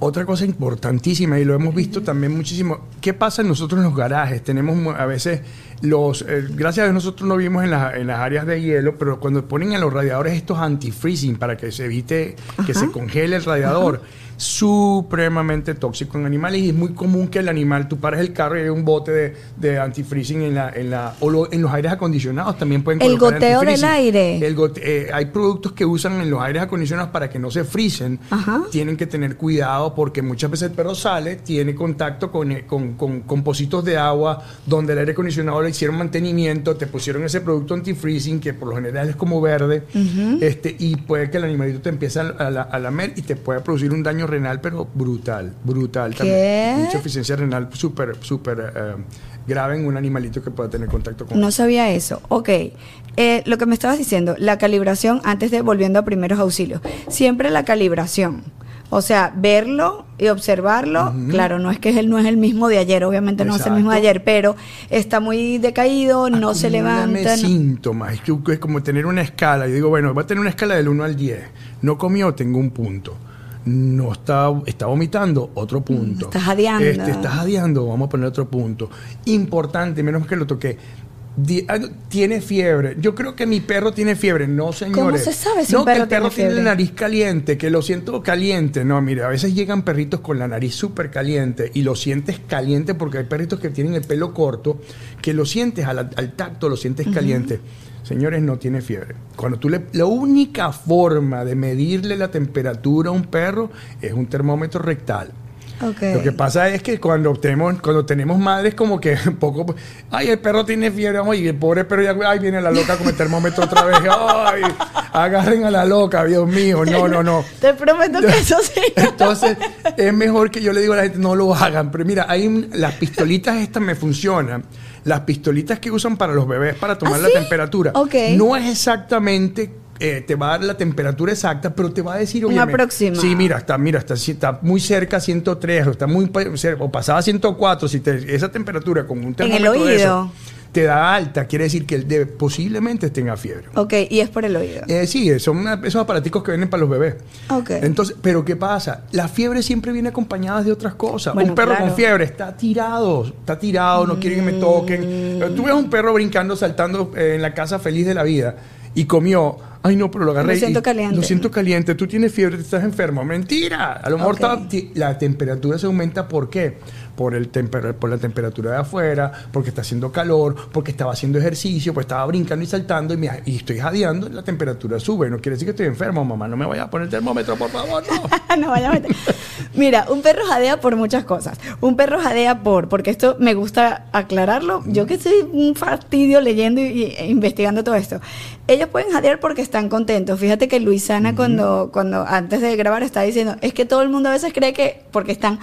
Otra cosa importantísima, y lo hemos visto también muchísimo, ¿qué pasa nosotros en los garajes? Tenemos a veces los, eh, gracias a Dios nosotros no vivimos en, las- en las áreas de hielo, pero cuando ponen en los radiadores estos anti-freezing para que se evite que se congele el radiador, supremamente tóxico en animales y es muy común que el animal, tú pares el carro y hay un bote de, de anti-freezing en la, en la, o lo- en los aires acondicionados también pueden El goteo del aire. El gote- eh, hay productos que usan en los aires acondicionados para que no se frisen. Ajá. Tienen que tener cuidado porque muchas veces el perro sale, tiene contacto con, eh, con, con, pocitos de agua donde el aire acondicionado le hicieron mantenimiento, te pusieron ese producto anti-freezing que por lo general es como verde, este, y puede que el animalito te empiece a, a la- a lamer y te puede producir un daño renal, pero brutal, brutal ¿Qué? también. Mucha eficiencia renal súper, súper eh, grave en un animalito que pueda tener contacto con no sabía eso. Ok, Eh, lo que me estabas diciendo, la calibración, antes de volviendo a primeros auxilios, siempre la calibración. O sea, verlo y observarlo, claro, no es que él no es el mismo de ayer, obviamente no es el mismo de ayer, pero está muy decaído, no se levanta. síntomas. Es como tener una escala. Yo digo, bueno, va a tener una escala del 1 al 10. No comió, tengo un punto. No está, está vomitando, otro punto. está jadeando. Este, está jadeando, vamos a poner otro punto. Importante, menos que lo toqué. Ah, tiene fiebre. Yo creo que mi perro tiene fiebre. No, señores. se sabe si no, un que el perro tiene tiene la nariz caliente, que lo siento caliente. No, mire, a veces llegan perritos con la nariz súper caliente y lo sientes caliente porque hay perritos que tienen el pelo corto, que lo sientes al, al tacto, lo sientes caliente. Señores, no tiene fiebre. Cuando tú le, la única forma de medirle la temperatura a un perro es un termómetro rectal. Lo que pasa es que cuando tenemos, cuando tenemos madres como que un [laughs] poco, ay, el perro tiene fiebre, vamos, y el pobre perro ya, ay, viene la loca con el termómetro otra vez, ay, agarren a la loca, Dios mío, no, no, no. [laughs] Te prometo que eso sí. [laughs] Entonces, es mejor que yo le digo a la gente, no lo hagan. Pero mira, hay las pistolitas estas me funcionan. Las pistolitas que usan para los bebés para tomar ¿Ah, la sí? temperatura. Ok. No es exactamente, eh, te va a dar la temperatura exacta, pero te va a decir, aproximado. Sí, mira, está, mira, está, está muy cerca a 103, o está muy cerca, o pasaba a 104. Si te- esa temperatura con un el termómetro de oído. eso te da alta, quiere decir que él debe- posiblemente tenga fiebre. Ok, y es por el oído. Eh, sí, son una- esos aparaticos que vienen para los bebés. Ok. Entonces, pero ¿qué pasa? La fiebre siempre viene acompañada de otras cosas. Bueno, un perro claro. con fiebre está tirado, está tirado, no quiere que me toquen. Mm. Tú ves un perro brincando, saltando eh, en la casa feliz de la vida y comió. Ay, no, pero lo agarré. Lo siento y- caliente. Lo siento caliente. Tú tienes fiebre, estás enfermo. Mentira. A lo mejor la temperatura se aumenta. ¿Por qué? Por, el temper- por la temperatura de afuera, porque está haciendo calor, porque estaba haciendo ejercicio, pues estaba brincando y saltando y, me- y estoy jadeando, la temperatura sube. No quiere decir que estoy enfermo, mamá. No me vaya a poner el termómetro, por favor, no. [laughs] no vaya a meter. Mira, un perro jadea por muchas cosas. Un perro jadea por, porque esto me gusta aclararlo. Yo que soy un fastidio leyendo y, y- e investigando todo esto. Ellos pueden jadear porque están contentos. Fíjate que Luisana cuando, cuando antes de grabar estaba diciendo, es que todo el mundo a veces cree que porque están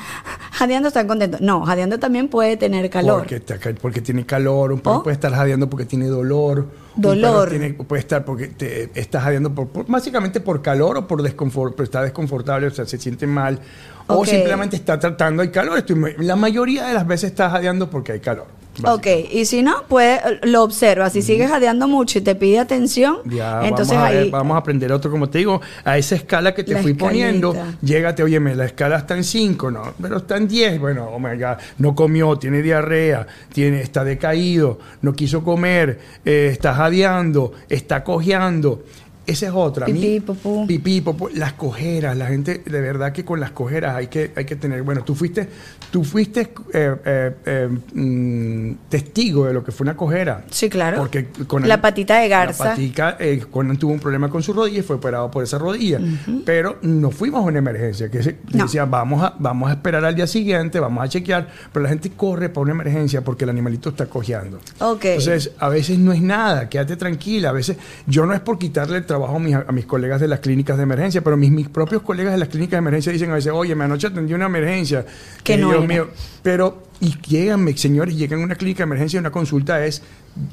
jadeando están contentos. No, jadeando también puede tener calor. Porque, porque tiene calor, un perro ¿Oh? puede estar jadeando porque tiene dolor. un Dolor. tiene- puede estar porque te, está jadeando por, por- básicamente por calor o por desconfort, pero está desconfortable, o sea, se siente mal. O simplemente está tratando, hay calor. La mayoría de las veces está jadeando porque hay calor. Ok, y si no, puede, lo observa. Si sigues jadeando mucho y te pide atención, Ya, entonces vamos, a ver, ahí. vamos a aprender otro, como te digo, a esa escala que te La fui escalita. poniendo, llégate, óyeme, la escala está en 5, no, pero está en 10, bueno, oh my God, no comió, tiene diarrea, tiene, está decaído, no quiso comer, eh, está jadeando, está cojeando. Esa es otra. A mí- Pipí, popó. Pipí, popó, las cojeras, la gente, de verdad que con las cojeras hay que, hay que tener, bueno, tú fuiste, tú fuiste eh, eh, eh, mm, testigo de lo que fue una cojera. Sí, claro. Porque con La patita de garza. La patica, Conan tuvo un problema con su rodilla y fue operado por esa rodilla. Pero no fuimos a una emergencia. Que se, No. decía, vamos a, vamos a esperar al día siguiente, vamos a chequear. Pero la gente corre para una emergencia porque el animalito está cojeando. Ok. Entonces, a veces no es nada, quédate tranquila. A veces, yo no es por quitarle el trabajo a mis, a mis colegas de las clínicas de emergencia, pero mis, mis propios colegas de las clínicas de emergencia dicen a veces, oye, me anoche atendí una emergencia. Que no mío. Pero, y llegan, señores, llegan a una clínica de emergencia y una consulta es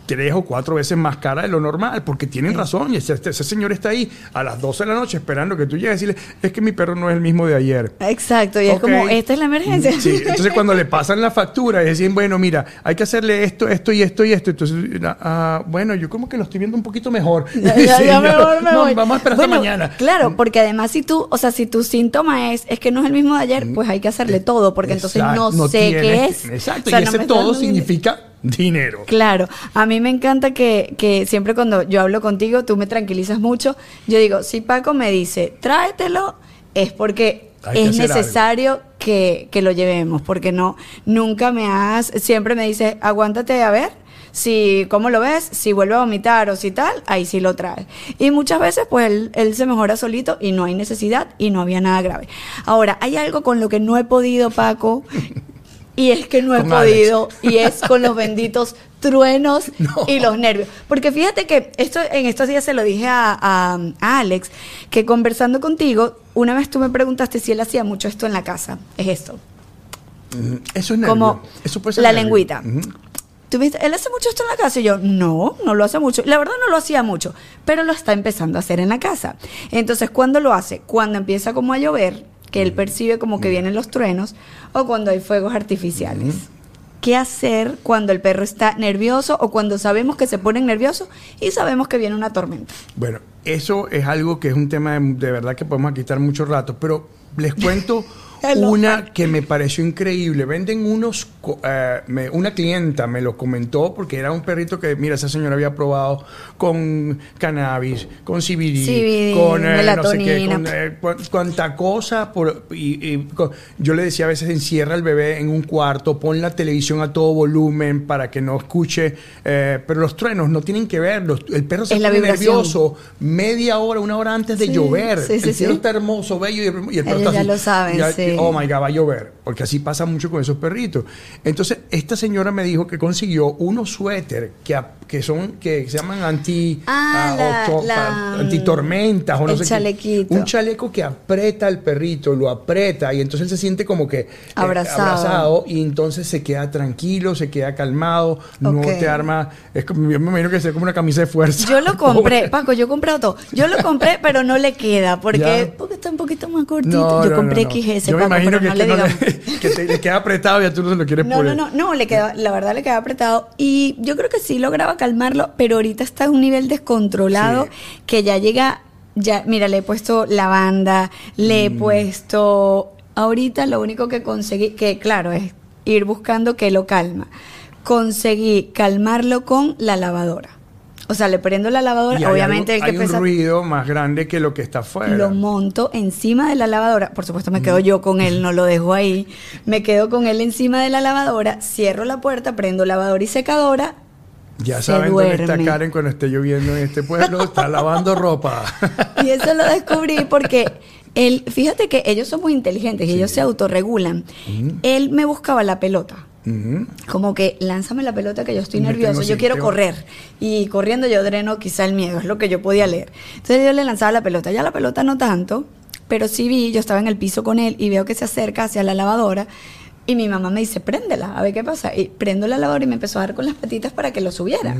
tres o cuatro veces más cara de lo normal, porque tienen razón. Y ese, ese señor está ahí a las 12 de la noche esperando que tú llegues y decirle, es que mi perro no es el mismo de ayer. Exacto, y es como, esta es la emergencia. Sí, entonces cuando le [laughs] pasan la factura y deciden, bueno, mira, hay que hacerle esto, esto y esto y esto. Entonces, ah, bueno, yo como que lo estoy viendo un poquito mejor. [laughs] [laughs] Ya, ya, Sí, ya mejor me no, voy. Vamos a esperar Bueno, hasta mañana. Claro, porque además si tú, o sea, si tu síntoma es, es que no es el mismo de ayer, pues hay que hacerle todo, porque entonces Mm. Exacto, no, sé qué tienes- es. Exacto, O sea, y no ese todo significa dinero. Claro, a mí me encanta que, que siempre cuando yo hablo contigo, tú me tranquilizas mucho. Yo digo, si Paco me dice, tráetelo, es porque es necesario que, que lo llevemos, porque no, nunca me has, siempre me dices, aguántate a ver. Si, ¿cómo lo ves? Si vuelve a vomitar o si tal, ahí sí lo trae. Y muchas veces, pues él, él se mejora solito y no hay necesidad y no había nada grave. Ahora, hay algo con lo que no he podido, Paco, [laughs] y es que no he Alex. podido, y es con los benditos [laughs] truenos No. y los nervios. Porque fíjate que esto en estos días se lo dije a, a- a Alex, que conversando contigo, una vez tú me preguntaste si él hacía mucho esto en la casa. Es esto. Eso es nervio. Como Eso puede ser la nervio. lengüita. ¿Tú viste? ¿Él hace mucho esto en la casa? Y yo, no, no lo hace mucho. La verdad no lo hacía mucho, pero lo está empezando a hacer en la casa. Entonces, ¿cuándo lo hace? Cuando empieza como a llover, que él percibe como que vienen los truenos, o cuando hay fuegos artificiales. ¿Qué hacer cuando el perro está nervioso o cuando sabemos que se ponen nerviosos y sabemos que viene una tormenta? Bueno, eso es algo que es un tema de, de verdad que podemos quitar mucho rato, pero les cuento [laughs] Hello. una que me pareció increíble. Venden unos, eh, me- una clienta me lo comentó porque era un perrito que, mira, esa señora había probado con cannabis, con CBD, CBD, con eh, no sé qué, con eh, cu- cuanta cosa. Por, y, yo le decía a veces, encierra al bebé en un cuarto, pon la televisión a todo volumen para que no escuche, eh, pero los truenos no tienen que ver, los- el perro se Es pone nervioso media hora, una hora antes de Sí, llover. sí, sí, el cielo sí. está hermoso, bello y el, y el perro Ellos está ya así, lo saben, ya- sí. Oh my God, va a llover. Porque así pasa mucho con esos perritos. Entonces, esta señora me dijo que consiguió unos suéter que, que son, que se llaman anti, Ah, ah, la- o to- la- para- antitormentas o no el sé qué. chalequito. Un chaleco que aprieta al perrito, lo aprieta y entonces él se siente como que eh, Abrazado. y entonces se queda tranquilo, se queda calmado, no te arma. Es como, yo me imagino que sea como una camisa de fuerza. Yo lo [laughs] compré, Paco, yo he comprado todo. Yo lo compré, pero no le queda, porque, [laughs] porque está un poquito más cortito. No, yo no, compré no. XS, Yo me imagino que, no le no le- [laughs] que te, le queda apretado y a tú no se lo quieres No, no, poner. no, no, le queda, la verdad le queda apretado. Y yo creo que sí lograba calmarlo, pero ahorita está a un nivel descontrolado Sí. que ya llega, ya, mira, le he puesto lavanda, le Mm. he puesto, ahorita lo único que conseguí, que claro, es ir buscando que lo calma. Conseguí calmarlo con la lavadora. O sea, le prendo la lavadora, Y hay obviamente algo- el que hay un ruido más grande que lo que está afuera. lo monto encima de la lavadora. Por supuesto, me Mm. quedo yo con él, no lo dejo ahí. [laughs] Me quedo con él encima de la lavadora, cierro la puerta, prendo lavadora y secadora. ya se saben dónde está. Karen cuando esté lloviendo en este pueblo, está [laughs] lavando ropa. [laughs] Y eso lo descubrí porque él, fíjate que ellos son muy inteligentes y ellos se autorregulan. Él me buscaba la pelota. Como que lánzame la pelota que yo estoy Me nervioso, yo quiero correr. Y corriendo yo dreno quizá el miedo, es lo que yo podía leer. Entonces yo le lanzaba la pelota, ya la pelota no tanto, pero sí vi, yo estaba en el piso con él y veo que se acerca hacia la lavadora y mi mamá me dice, préndela, a ver qué pasa. Y prendo la lavadora y me empezó a dar con las patitas para que lo subiera.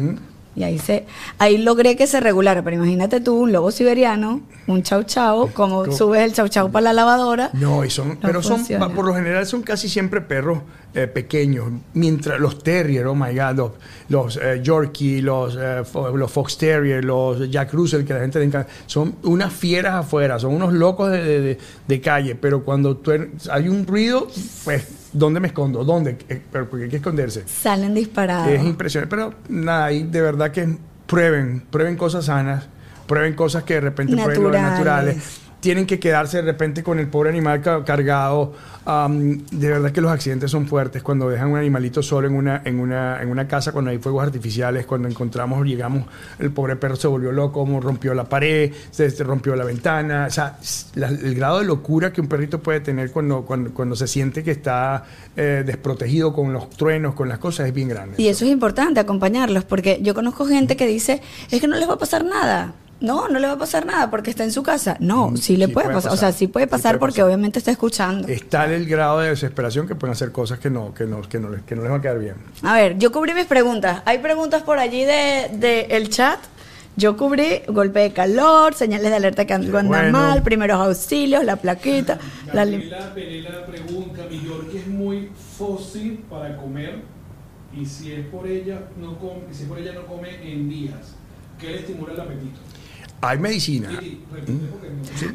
Y ahí se, ahí logré que se regulara, pero imagínate tú, un lobo siberiano, un chau chau, como subes el chau chau para la lavadora. No, y son, pero son, por lo general son casi siempre perros eh, pequeños, mientras los terrier, oh my god, los, los eh, Yorkie, los, eh, los Fox Terrier, los Jack Russell, que la gente le encanta, son unas fieras afuera, son unos locos de, de- de- calle, pero cuando tú hay un ruido, pues, ¿dónde me escondo? ¿Dónde? Eh, pero porque hay que esconderse. Salen disparados. Es impresionante, pero nada, ahí de verdad que prueben, prueben cosas sanas, prueben cosas que de repente prueben los Naturales. Tienen que quedarse de repente con el pobre animal ca- cargado. Am, de verdad que los accidentes son fuertes cuando dejan un animalito solo en una, en una, en una casa cuando hay fuegos artificiales, cuando encontramos, llegamos, el pobre perro se volvió loco, rompió la pared, se, rompió la ventana. O sea, el grado de locura que un perrito puede tener cuando, cuando, cuando se siente que está eh, desprotegido con los truenos, con las cosas, es bien grande. Y eso es importante, acompañarlos, porque yo conozco gente que dice, es que no les va a pasar nada. No, no le va a pasar nada porque está en su casa. No, Mm, sí le sí puede, puede pasar. O sea, sí puede Sí pasar puede porque pasar. obviamente está escuchando. Es tal el grado de desesperación que pueden hacer cosas que no, que no, que no, les- que no les va a quedar bien. A ver, yo cubrí mis preguntas. Hay preguntas por allí de, de el chat. Yo cubrí golpe de calor, señales de alerta que algo anda bueno. mal, primeros auxilios, la plaquita, [laughs] la Pelela pregunta, mi Yorkie es muy fósil para comer y si es por ella no come, si es por ella no come en días, ¿qué le estimula el apetito? Hay medicina. Porque no-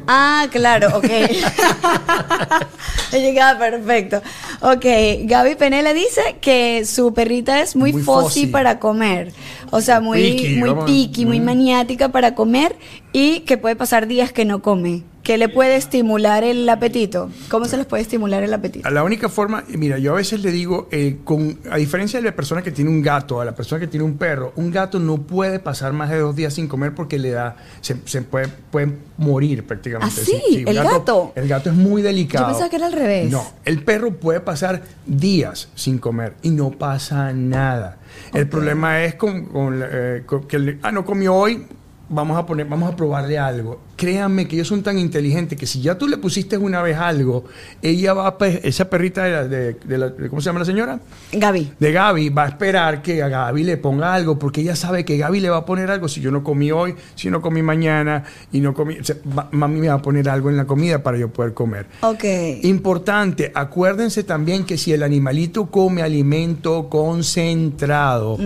Ah, claro, ok. [laughs] He llegado perfecto. Ok, Gaby Penela dice que su perrita es muy, Muy para comer. O sea, muy, muy picky, muy Mm. maniática para comer y que puede pasar días que no come. ¿Qué le puede estimular el apetito? ¿Cómo se les puede estimular el apetito? La única forma, mira, yo a veces le digo, eh, con, a diferencia de la persona que tiene un gato, a la persona que tiene un perro, un gato no puede pasar más de dos días sin comer porque le da, se, se puede, puede morir prácticamente. ¿Ah, sí? un ¿El gato? El gato es muy delicado. Yo pensaba que era al revés. No, el perro puede pasar días sin comer y no pasa nada. El problema es con, con eh, con que, ah, no comió hoy, vamos a poner, vamos a probarle algo. Créanme que ellos son tan inteligentes que si ya tú le pusiste una vez algo, ella va a, esa perrita de, la- de- de la- de- ¿cómo se llama la señora? Gaby. De Gaby va a esperar que a Gaby le ponga algo, porque ella sabe que Gaby le va a poner algo si yo no comí hoy, si no comí mañana y no comí, o sea, va- mami me va a poner algo en la comida para yo poder comer. Ok. Importante, acuérdense también que si el animalito come alimento concentrado,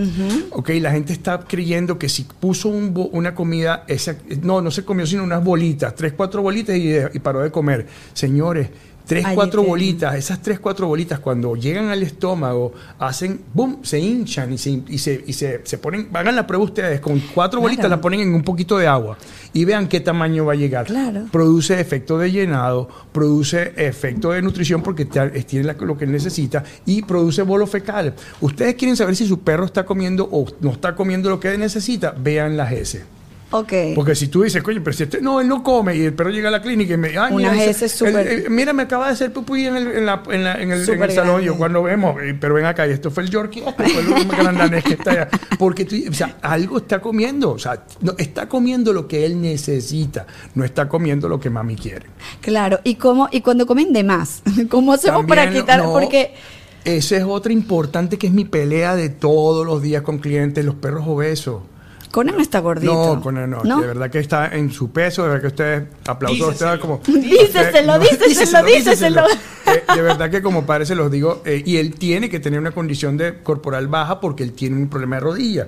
ok, la gente está creyendo que si puso un una comida, esa, no, no se comió sino unas bolitas, tres, cuatro bolitas y, y paró de comer. Señores, tres, cuatro te- bolitas, esas tres, cuatro bolitas cuando llegan al estómago, hacen, boom, se hinchan y se, y se, y se, se ponen, hagan la prueba ustedes, con cuatro bolitas Claro. la ponen en un poquito de agua y vean qué tamaño va a llegar Claro. produce efecto de llenado, produce efecto de nutrición porque te- tiene lo que necesita y produce bolo fecal. Ustedes quieren saber si su perro está comiendo o no está comiendo lo que necesita, vean las S. Ok. Porque si tú dices, coño, pero si este, no, él no come y el perro llega a la clínica y me, ay, Unas mira, ese- eh, mira, me acaba de hacer pupui en el, en la- en la- en el- en el salón. Yo cuando vemos, eh, pero ven acá, y esto fue el Yorkie, fue el grandanés que está allá. Porque tú, o sea, algo está comiendo, o sea, no, está comiendo lo que él necesita, no está comiendo lo que mami quiere. Claro. ¿Y cómo y cuando comen de más? [laughs] ¿Cómo hacemos para quitar? no, Porque Esa es otra importante que es mi pelea de todos los días con clientes, los perros obesos. Conan está gordito. No, Conan no, de verdad que está en su peso, de verdad que ustedes aplausos a ustedes como [laughs] [laughs] Díceselo, díceselo, díceselo. Eh, de verdad que como padre se los digo, eh, y él tiene que tener una condición de corporal baja porque él tiene un problema de rodilla.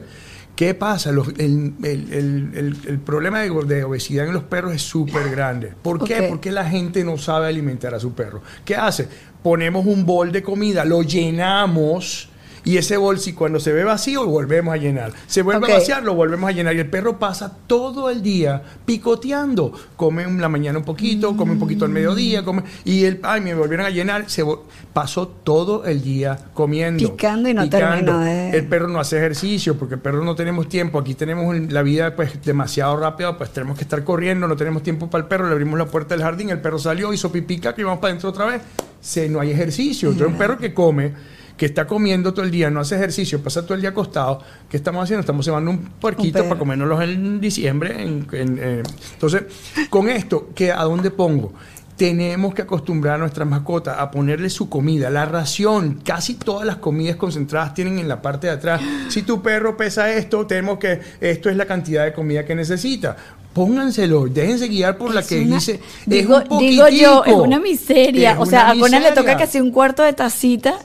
¿Qué pasa? Los- el, el- el- el- el problema de, de obesidad en los perros es súper grande. ¿Por qué? Porque la gente no sabe alimentar a su perro. ¿Qué hace? Ponemos un bol de comida, lo llenamos y ese bol, si cuando se ve vacío, lo volvemos a llenar. Se vuelve a vaciar, lo volvemos a llenar. Y el perro pasa todo el día picoteando. Come en la mañana un poquito, come un poquito al mediodía, come, y el, ay, me volvieron a llenar. Se vo- pasó todo el día comiendo. Picando y no terminó de- El perro no hace ejercicio porque el perro no tenemos tiempo. Aquí tenemos la vida pues demasiado rápida, pues tenemos que estar corriendo, no tenemos tiempo para el perro. Le abrimos la puerta del jardín, el perro salió, hizo pipica, que vamos para adentro otra vez. Se, no hay ejercicio. Entonces, un perro que come que está comiendo todo el día, no hace ejercicio, pasa todo el día acostado, ¿qué estamos haciendo? Estamos llevando un puerquito para comérnoslos en diciembre. en- en- eh. Entonces, con esto, ¿qué, ¿a dónde pongo? Tenemos que acostumbrar a nuestras mascotas a ponerle su comida, la ración. Casi todas las comidas concentradas tienen en la parte de atrás. Si tu perro pesa esto, tenemos que, esto es la cantidad de comida que necesita. Pónganselo, déjense guiar por la que una- dice. digo, es un digo yo, es una miseria. Es o sea, a Conan le toca casi un cuarto de tacita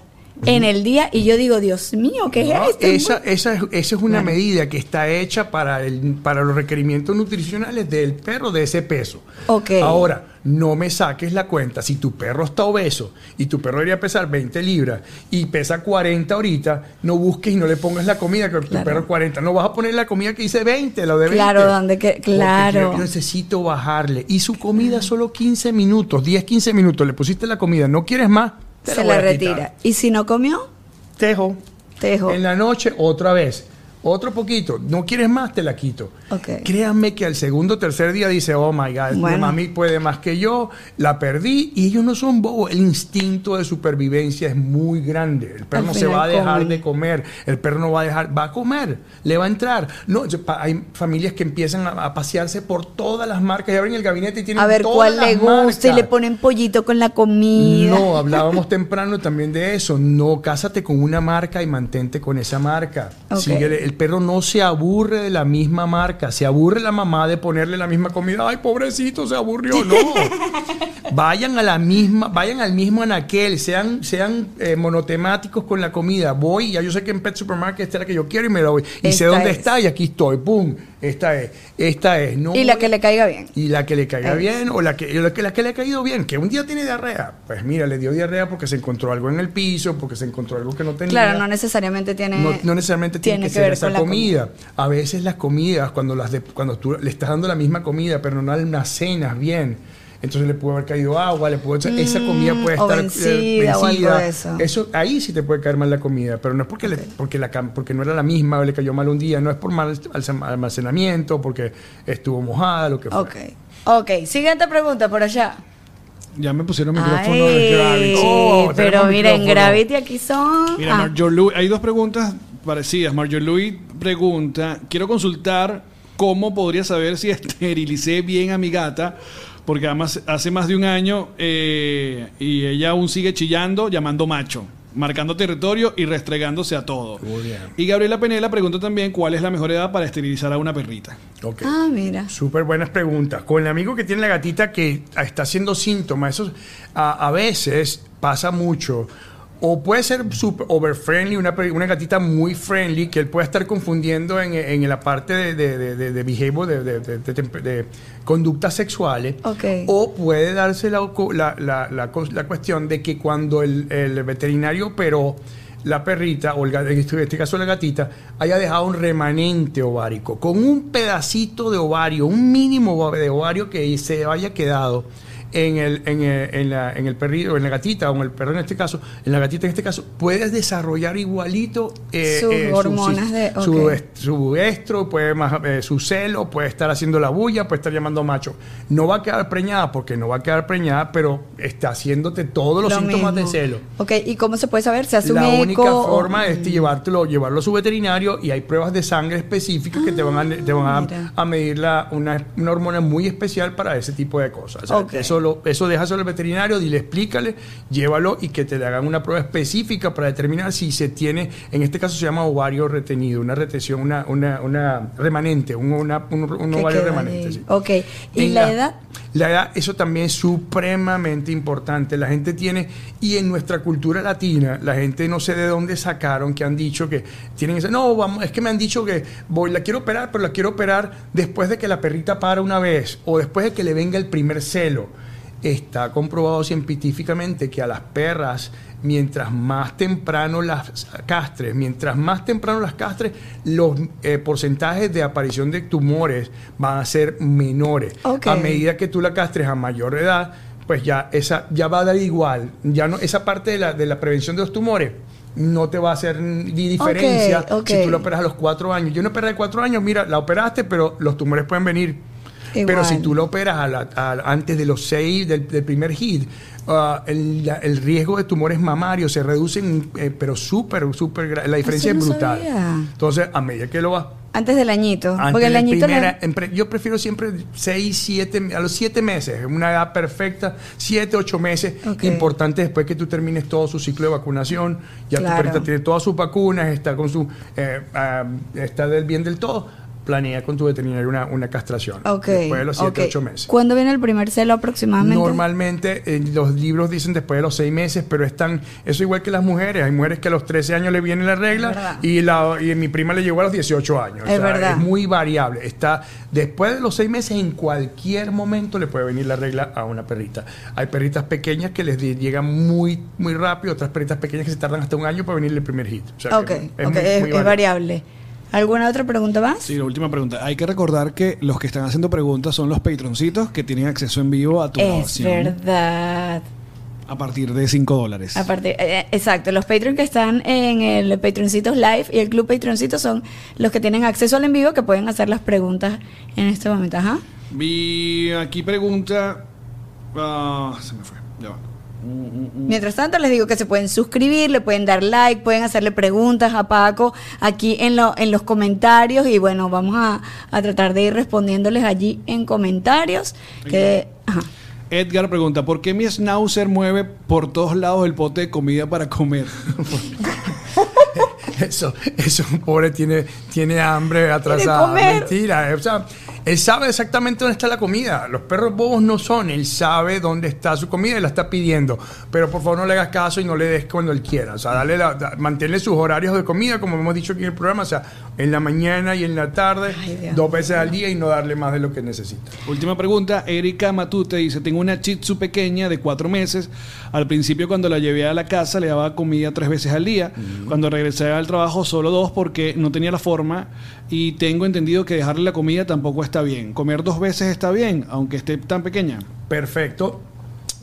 en el día y yo digo, Dios mío, ¿qué No, es esto? esa, esa, es, esa es una medida que está hecha para, el, para los requerimientos nutricionales del perro de ese peso. Ok. Ahora, no me saques la cuenta. Si tu perro está obeso y tu perro debería pesar 20 libras y pesa 40 ahorita, no busques y no le pongas la comida que tu perro es 40. No vas a poner la comida que dice 20, lo de 20. Claro, donde que- claro. yo necesito bajarle. Y su comida solo 15 minutos, 10, 15 minutos. Le pusiste la comida, no quieres más, Se la retira. Y si no comió, Tejo. tejo. En la noche, otra vez. Otro poquito. No quieres más, te la quito. Ok. Créanme que al segundo o tercer día dice, oh my God, Bueno. mami puede más que yo, la perdí. Y ellos no son bobos. El instinto de supervivencia es muy grande. El perro Al no se va a dejar comen. de comer. El perro no va a dejar, va a comer. Le va a entrar. No, hay familias que empiezan a, a pasearse por todas las marcas y abren el gabinete y tienen a ver todas cuál las le gusta y le ponen pollito con la comida. No, hablábamos temprano también de eso. No, cásate con una marca y mantente con esa marca. Ok. Síguele. El perro no se aburre de la misma marca. Se aburre la mamá de ponerle la misma comida. Ay, pobrecito, se aburrió. No. [laughs] vayan a la misma, vayan al mismo anaquel, sean, sean eh, monotemáticos con la comida. Voy, ya yo sé que en Pet Supermarket esta es la que yo quiero y me la voy. Y sé dónde es. está y aquí estoy. ¡Pum! Esta es. Esta es. No y la que le caiga bien. y la que le caiga Es. bien o la que, la, que, la que le ha caído bien, que un día tiene diarrea. Pues mira, le dio diarrea porque se encontró algo en el piso, porque se encontró algo que no tenía. Claro, no necesariamente tiene. No, no necesariamente tiene, que, ser esa con la comida. A veces las comidas, cuando las de- cuando tú le estás dando la misma comida, pero no almacenas bien, entonces le puede haber caído agua, le puede, esa comida puede Mm, estar eh, vencida o algo de eso. ahí sí te puede caer mal la comida, pero no es porque, le- porque, la, cam- porque no era la misma o le cayó mal un día, no es por mal almacenamiento, porque estuvo mojada, lo que fuera. Ok. Ok, siguiente pregunta por allá. Ya me pusieron micrófono Ay, de Gravity. Oh, pero tenemos mira, en micrófono. Gravity aquí son. Mira, ah, Marjorie hay dos preguntas parecidas. Marjorie pregunta, quiero consultar cómo podría saber si esterilicé bien a mi gata, porque además hace más de un año eh, y ella aún sigue chillando, llamando macho, marcando territorio y restregándose a todo. Y Gabriela Penela pregunta también cuál es la mejor edad para esterilizar a una perrita. Ok. ah, mira. Súper buenas preguntas. Con el amigo que tiene la gatita que está haciendo síntomas, eso a, a veces pasa mucho. O puede ser super over friendly, una, una gatita muy friendly, que él puede estar confundiendo en, en la parte de, de, de, behavior, de, conductas sexuales. O puede darse la, la, la- la cuestión de que cuando el, el veterinario operó la perrita, o el este en este caso la gatita, haya dejado un remanente ovárico, con un pedacito de ovario, un mínimo de ovario que se haya quedado en el, en el, en la, en el perrito, en la gatita, o en el perro en este caso, en la gatita en este caso, puedes desarrollar igualito eh, Sus eh, hormonas de- su, ok. est- su estro, puede más, eh, su celo, puede estar haciendo la bulla, puede estar llamando macho. No va a quedar preñada porque no va a quedar preñada, pero está haciéndote todos los Lo síntomas mismo. de celo. Ok, ¿y cómo se puede saber? ¿Se hace La un única eco? o- forma es de llevártelo, llevarlo a su veterinario y hay pruebas de sangre específicas que te van a, te van a- Ah, a medir la- una, una hormona muy especial para ese tipo de cosas. O sea, Ok. Eso, lo, eso déjaselo al veterinario, dile, explícale, llévalo y que te le hagan una prueba específica para determinar si se tiene, en este caso se llama ovario retenido, una retención, una, una, una remanente, un, una- un- ovario remanente. sí. Ok, ¿y En la edad? La edad, eso también es supremamente importante. La gente tiene, y en nuestra cultura latina, la gente no sé de dónde sacaron que han dicho que tienen ese, no, vamos, es que me han dicho que voy, la quiero operar, pero la quiero operar después de que la perrita para una vez o después de que le venga el primer celo. Está comprobado científicamente que a las perras, mientras más temprano las castres, mientras más temprano las castres, los eh, porcentajes de aparición de tumores van a ser menores. A medida que tú la castres a mayor edad, pues ya esa ya va a dar igual. Ya no esa parte de la, de la prevención de los tumores no te va a hacer ni diferencia Ok, ok. si tú la operas a los cuatro años. Yo no operé de cuatro años, mira, la operaste, pero los tumores pueden venir. Igual. Pero si tú la operas a la- a- antes de los seis del, del primer hit, ah, el, la- el riesgo de tumores mamarios se reduce, en, eh, pero súper, súper, la diferencia Eso es no brutal. sabía. Entonces, a medida que lo vas Antes del añito. antes porque el añito primera- yo prefiero siempre 6, 7, a los 7 meses, una edad perfecta, 7, 8 meses, importante después que tú termines todo su ciclo de vacunación, ya Claro. tu perrita tiene todas sus vacunas, está con su, eh, ah, está del bien del todo. Planea con tu veterinario una, una castración. Después de los 7, ok. 8 meses. ¿Cuándo viene el primer celo aproximadamente? Normalmente eh, los libros dicen después de los 6 meses, pero están, eso igual que las mujeres. Hay mujeres que a los 13 años le viene la regla y, la, y mi prima le llegó a los 18 años. Es verdad. Es muy variable. Está después de los 6 meses, en cualquier momento le puede venir la regla a una perrita. Hay perritas pequeñas que les llegan muy, muy rápido, otras perritas pequeñas que se tardan hasta un año para venir el primer hit. O sea Ok, es muy- es, muy es variable. ¿Alguna otra pregunta más? Sí, la última pregunta. Hay que recordar que los que están haciendo preguntas son los patroncitos que tienen acceso en vivo a tu es grabación verdad. a partir de 5 dólares. Aparte, eh, exacto, los Patreon que están en el Patroncitos Live y el Club Patroncitos son los que tienen acceso al en vivo que pueden hacer las preguntas en este momento. Ajá. Vi aquí pregunta. ah, se me fue. Ya va. Mientras tanto, les digo que se pueden suscribir, le pueden dar like, pueden hacerle preguntas a Paco aquí en, lo- en los comentarios y bueno, vamos a, a tratar de ir respondiéndoles allí en comentarios. Que, ajá. Edgar pregunta: ¿Por qué mi schnauzer mueve por todos lados el pote de comida para comer? [laughs] Eso, eso, pobre, tiene, tiene hambre atrasada. comer. Mentira. eh, O sea, él sabe exactamente dónde está la comida. Los perros bobos no son. Él sabe dónde está su comida y la está pidiendo. Pero por favor no le hagas caso y no le des cuando él quiera. O sea, dale la, da- manténle sus horarios de comida, como hemos dicho aquí en el programa. O sea, en la mañana y en la tarde, Ay, Dios. dos veces al día y no darle más de lo que necesita. Última pregunta, Erika Matute dice, tengo una Shih Tzu pequeña de cuatro meses. Al principio cuando la llevé a la casa le daba comida tres veces al día. Cuando regresé al trabajo solo dos porque no tenía la forma y tengo entendido que dejarle la comida tampoco está bien. Comer dos veces está bien, aunque esté tan pequeña. Perfecto.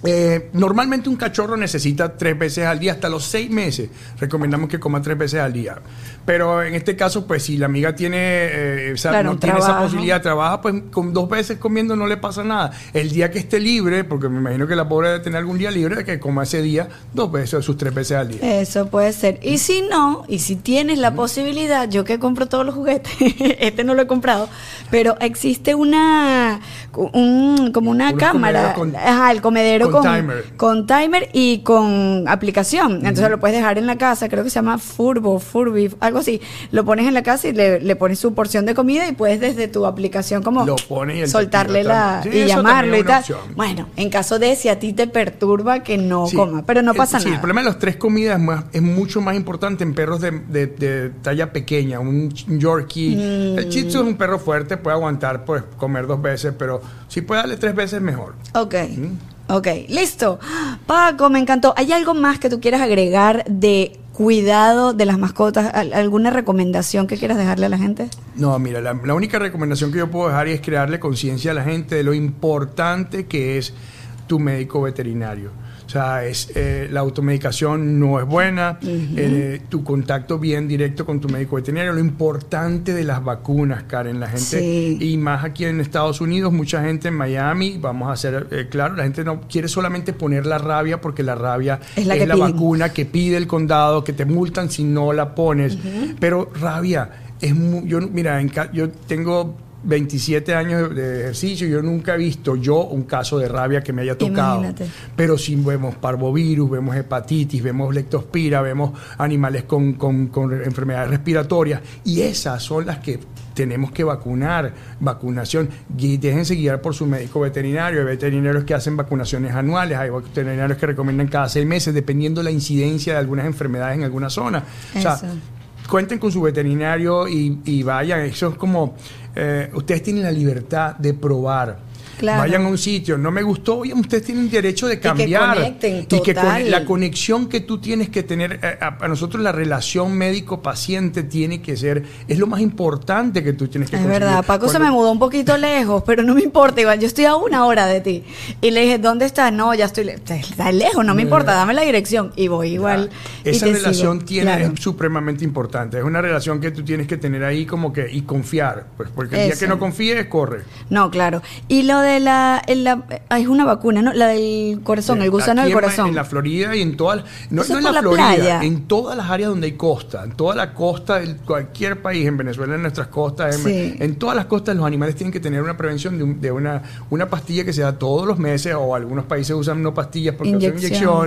Eh, normalmente un cachorro necesita tres veces al día, hasta los seis meses. Recomendamos que coma tres veces al día. Pero en este caso, pues si la amiga tiene, eh, o sea, Claro, no tiene esa posibilidad, trabaja, pues con dos veces comiendo no le pasa nada. El día que esté libre, porque me imagino que la pobre debe tener algún día libre, que coma ese día dos veces, sus tres veces al día. Eso puede ser. Y si no, y si tienes la posibilidad, yo que compro todos los juguetes, [laughs] este no lo he comprado, pero existe una un- como una cámara, con- ajá, el comedero con con, timer. con timer y con aplicación. Entonces lo puedes dejar en la casa, creo que se llama Furbo, Furby, algo así. Lo pones en la casa y le, le pones su porción de comida y puedes desde tu aplicación como Lo pones soltarle la. Sí, y llamarlo y tal. opción. Bueno, en caso de si a ti te perturba que no Sí. coma, pero no El- pasa sí, nada. el problema de las tres comidas es, más- es mucho más importante en perros de, de- de talla pequeña, un Yorkie. Mm. El Shih Tzu es un perro fuerte, puede aguantar pues comer dos veces, pero si puede darle tres veces mejor. Ok. Ok, listo. Paco, me encantó. ¿Hay algo más que tú quieras agregar de cuidado de las mascotas? ¿Al- ¿Alguna recomendación que quieras dejarle a la gente? No, mira, la, la única recomendación que yo puedo dejar es crearle conciencia a la gente de lo importante que es tu médico veterinario. O sea, es, eh, la automedicación no es buena, eh, tu contacto bien directo con tu médico veterinario, lo importante de las vacunas, Karen, la gente, Sí. y más aquí en Estados Unidos, mucha gente en Miami, vamos a hacer eh, claro, la gente no quiere solamente poner la rabia porque la rabia Es la vacuna que pide el condado, que te multan si no la pones, pero rabia es mu- yo mira, en yo tengo 27 años de ejercicio, yo nunca he visto yo un caso de rabia que me haya tocado. Imagínate. Pero sí vemos parvovirus, vemos hepatitis, vemos leptospira, vemos animales con, con- con enfermedades respiratorias y esas son las que tenemos que vacunar, vacunación. Y déjense guiar por su médico veterinario. Hay veterinarios que hacen vacunaciones anuales, hay veterinarios que recomiendan cada seis meses, dependiendo la incidencia de algunas enfermedades en alguna zona. O sea. Cuenten con su veterinario y, vayan. Eso es como, eh, ustedes tienen la libertad de probar. Claro. Vayan a un sitio, no me gustó, oye, ustedes tienen derecho de que cambiar. conecten, y que con- la conexión que tú tienes que tener, eh, a, a nosotros la relación médico-paciente tiene que ser, es lo más importante que tú tienes que Es conseguir. verdad, Paco se Cuando- me mudó un poquito lejos, pero no me importa, igual yo estoy a una hora de ti. Y le dije, ¿dónde estás? No, ya estoy, le- está lejos, no me importa, dame la dirección. Y voy igual. y Esa relación sigo. tiene, Claro. es supremamente importante. Es una relación que tú tienes que tener ahí como que y confiar. Pues porque el día Eso. que no confíes, corre. No, claro. Y lo de la, en la- ah, es una vacuna, ¿no? La del corazón, el gusano del corazón. En la Florida y en todas, no, no en la, la Florida, playa. en todas las áreas donde hay costa, en toda la costa de cualquier país, en Venezuela, en nuestras costas, en, Sí. en todas las costas los animales tienen que tener una prevención de, un- de una, una pastilla que se da todos los meses o algunos países usan no pastillas porque Inyección.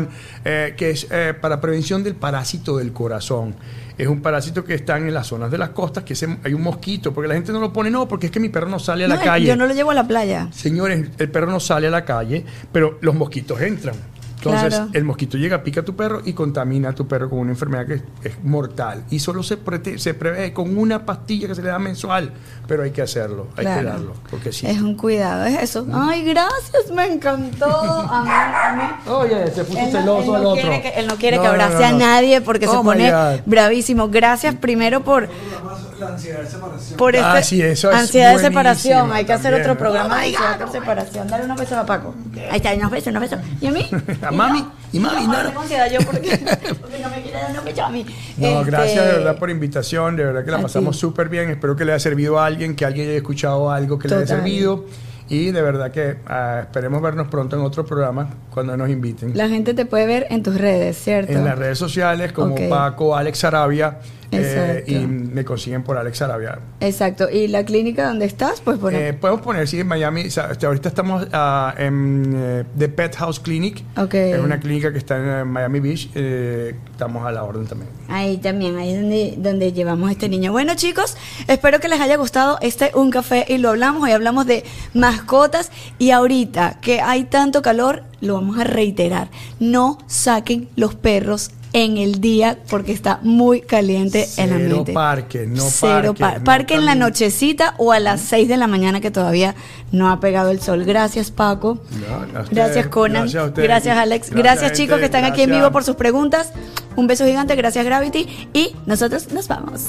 inyección, eh, que es eh, para prevención del parásito del corazón. Es un parásito que está en las zonas de las costas, que hay un mosquito, porque la gente no lo pone, no, porque es que mi perro no sale a la calle. Yo no lo llevo a la playa. Señores, el perro no sale a la calle, pero los mosquitos entran. Entonces, Claro. el mosquito llega, pica a tu perro y contamina a tu perro con una enfermedad que es, es mortal. Y solo se, prete- se prevé con una pastilla que se le da mensual, pero hay que hacerlo, hay Claro. que darlo. Porque sí. Es un cuidado, es eso. Ay, gracias, me encantó. [laughs] A mí. Oye, se puso Él no, celoso él no al otro. que, él no quiere No, que abrace a nadie porque se Oh, pone bravísimo. Gracias primero por, por Ah, este sí, eso es ansiedad de separación. Hay que hacer también, otro ¿no? programa de ansiedad de separación. Dale unos besos a Paco. Ahí está, unos besos, unos besos. ¿Y a mí? [laughs] A mami, y mami, no, no. tengo ansiedad yo porque, [laughs] porque no me quiere dar unos besos a mí. No, Este, gracias de verdad por invitación, de verdad que la pasamos súper bien, espero que le haya servido a alguien, que alguien haya escuchado algo que le haya Total. servido y de verdad que ah, esperemos vernos pronto en otro programa cuando nos inviten. La gente te puede ver en tus redes, ¿cierto? En las redes sociales como Ok. Paco, Alex Arabia eh, y me consiguen por Alex Arabia. Exacto. ¿Y la clínica donde estás? Pues bueno. Eh, podemos poner, sí, en Miami, o sea, hasta ahorita estamos ah, en eh, The Pet House Clinic, Ok. es una clínica que está en eh, Miami Beach, eh, estamos a la orden también. Ahí también, ahí es donde, donde llevamos a este niño. Bueno, chicos, espero que les haya gustado este Un Café y lo hablamos. Hoy hablamos de mascotas y ahorita que hay tanto calor, lo vamos a reiterar. No saquen los perros en el día porque está muy caliente el Cero ambiente. parque, no Cero parque, par- no parque en la nochecita o a las 6 de la mañana que todavía no ha pegado el sol. Gracias, Paco. No, Gracias, Conan. gracias a Gracias. Alex. Gracias, Gracias, chicos, gente. que están aquí en vivo por sus preguntas. Un beso gigante. Gracias, Gravity. Y nosotros nos vamos.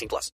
18 plus.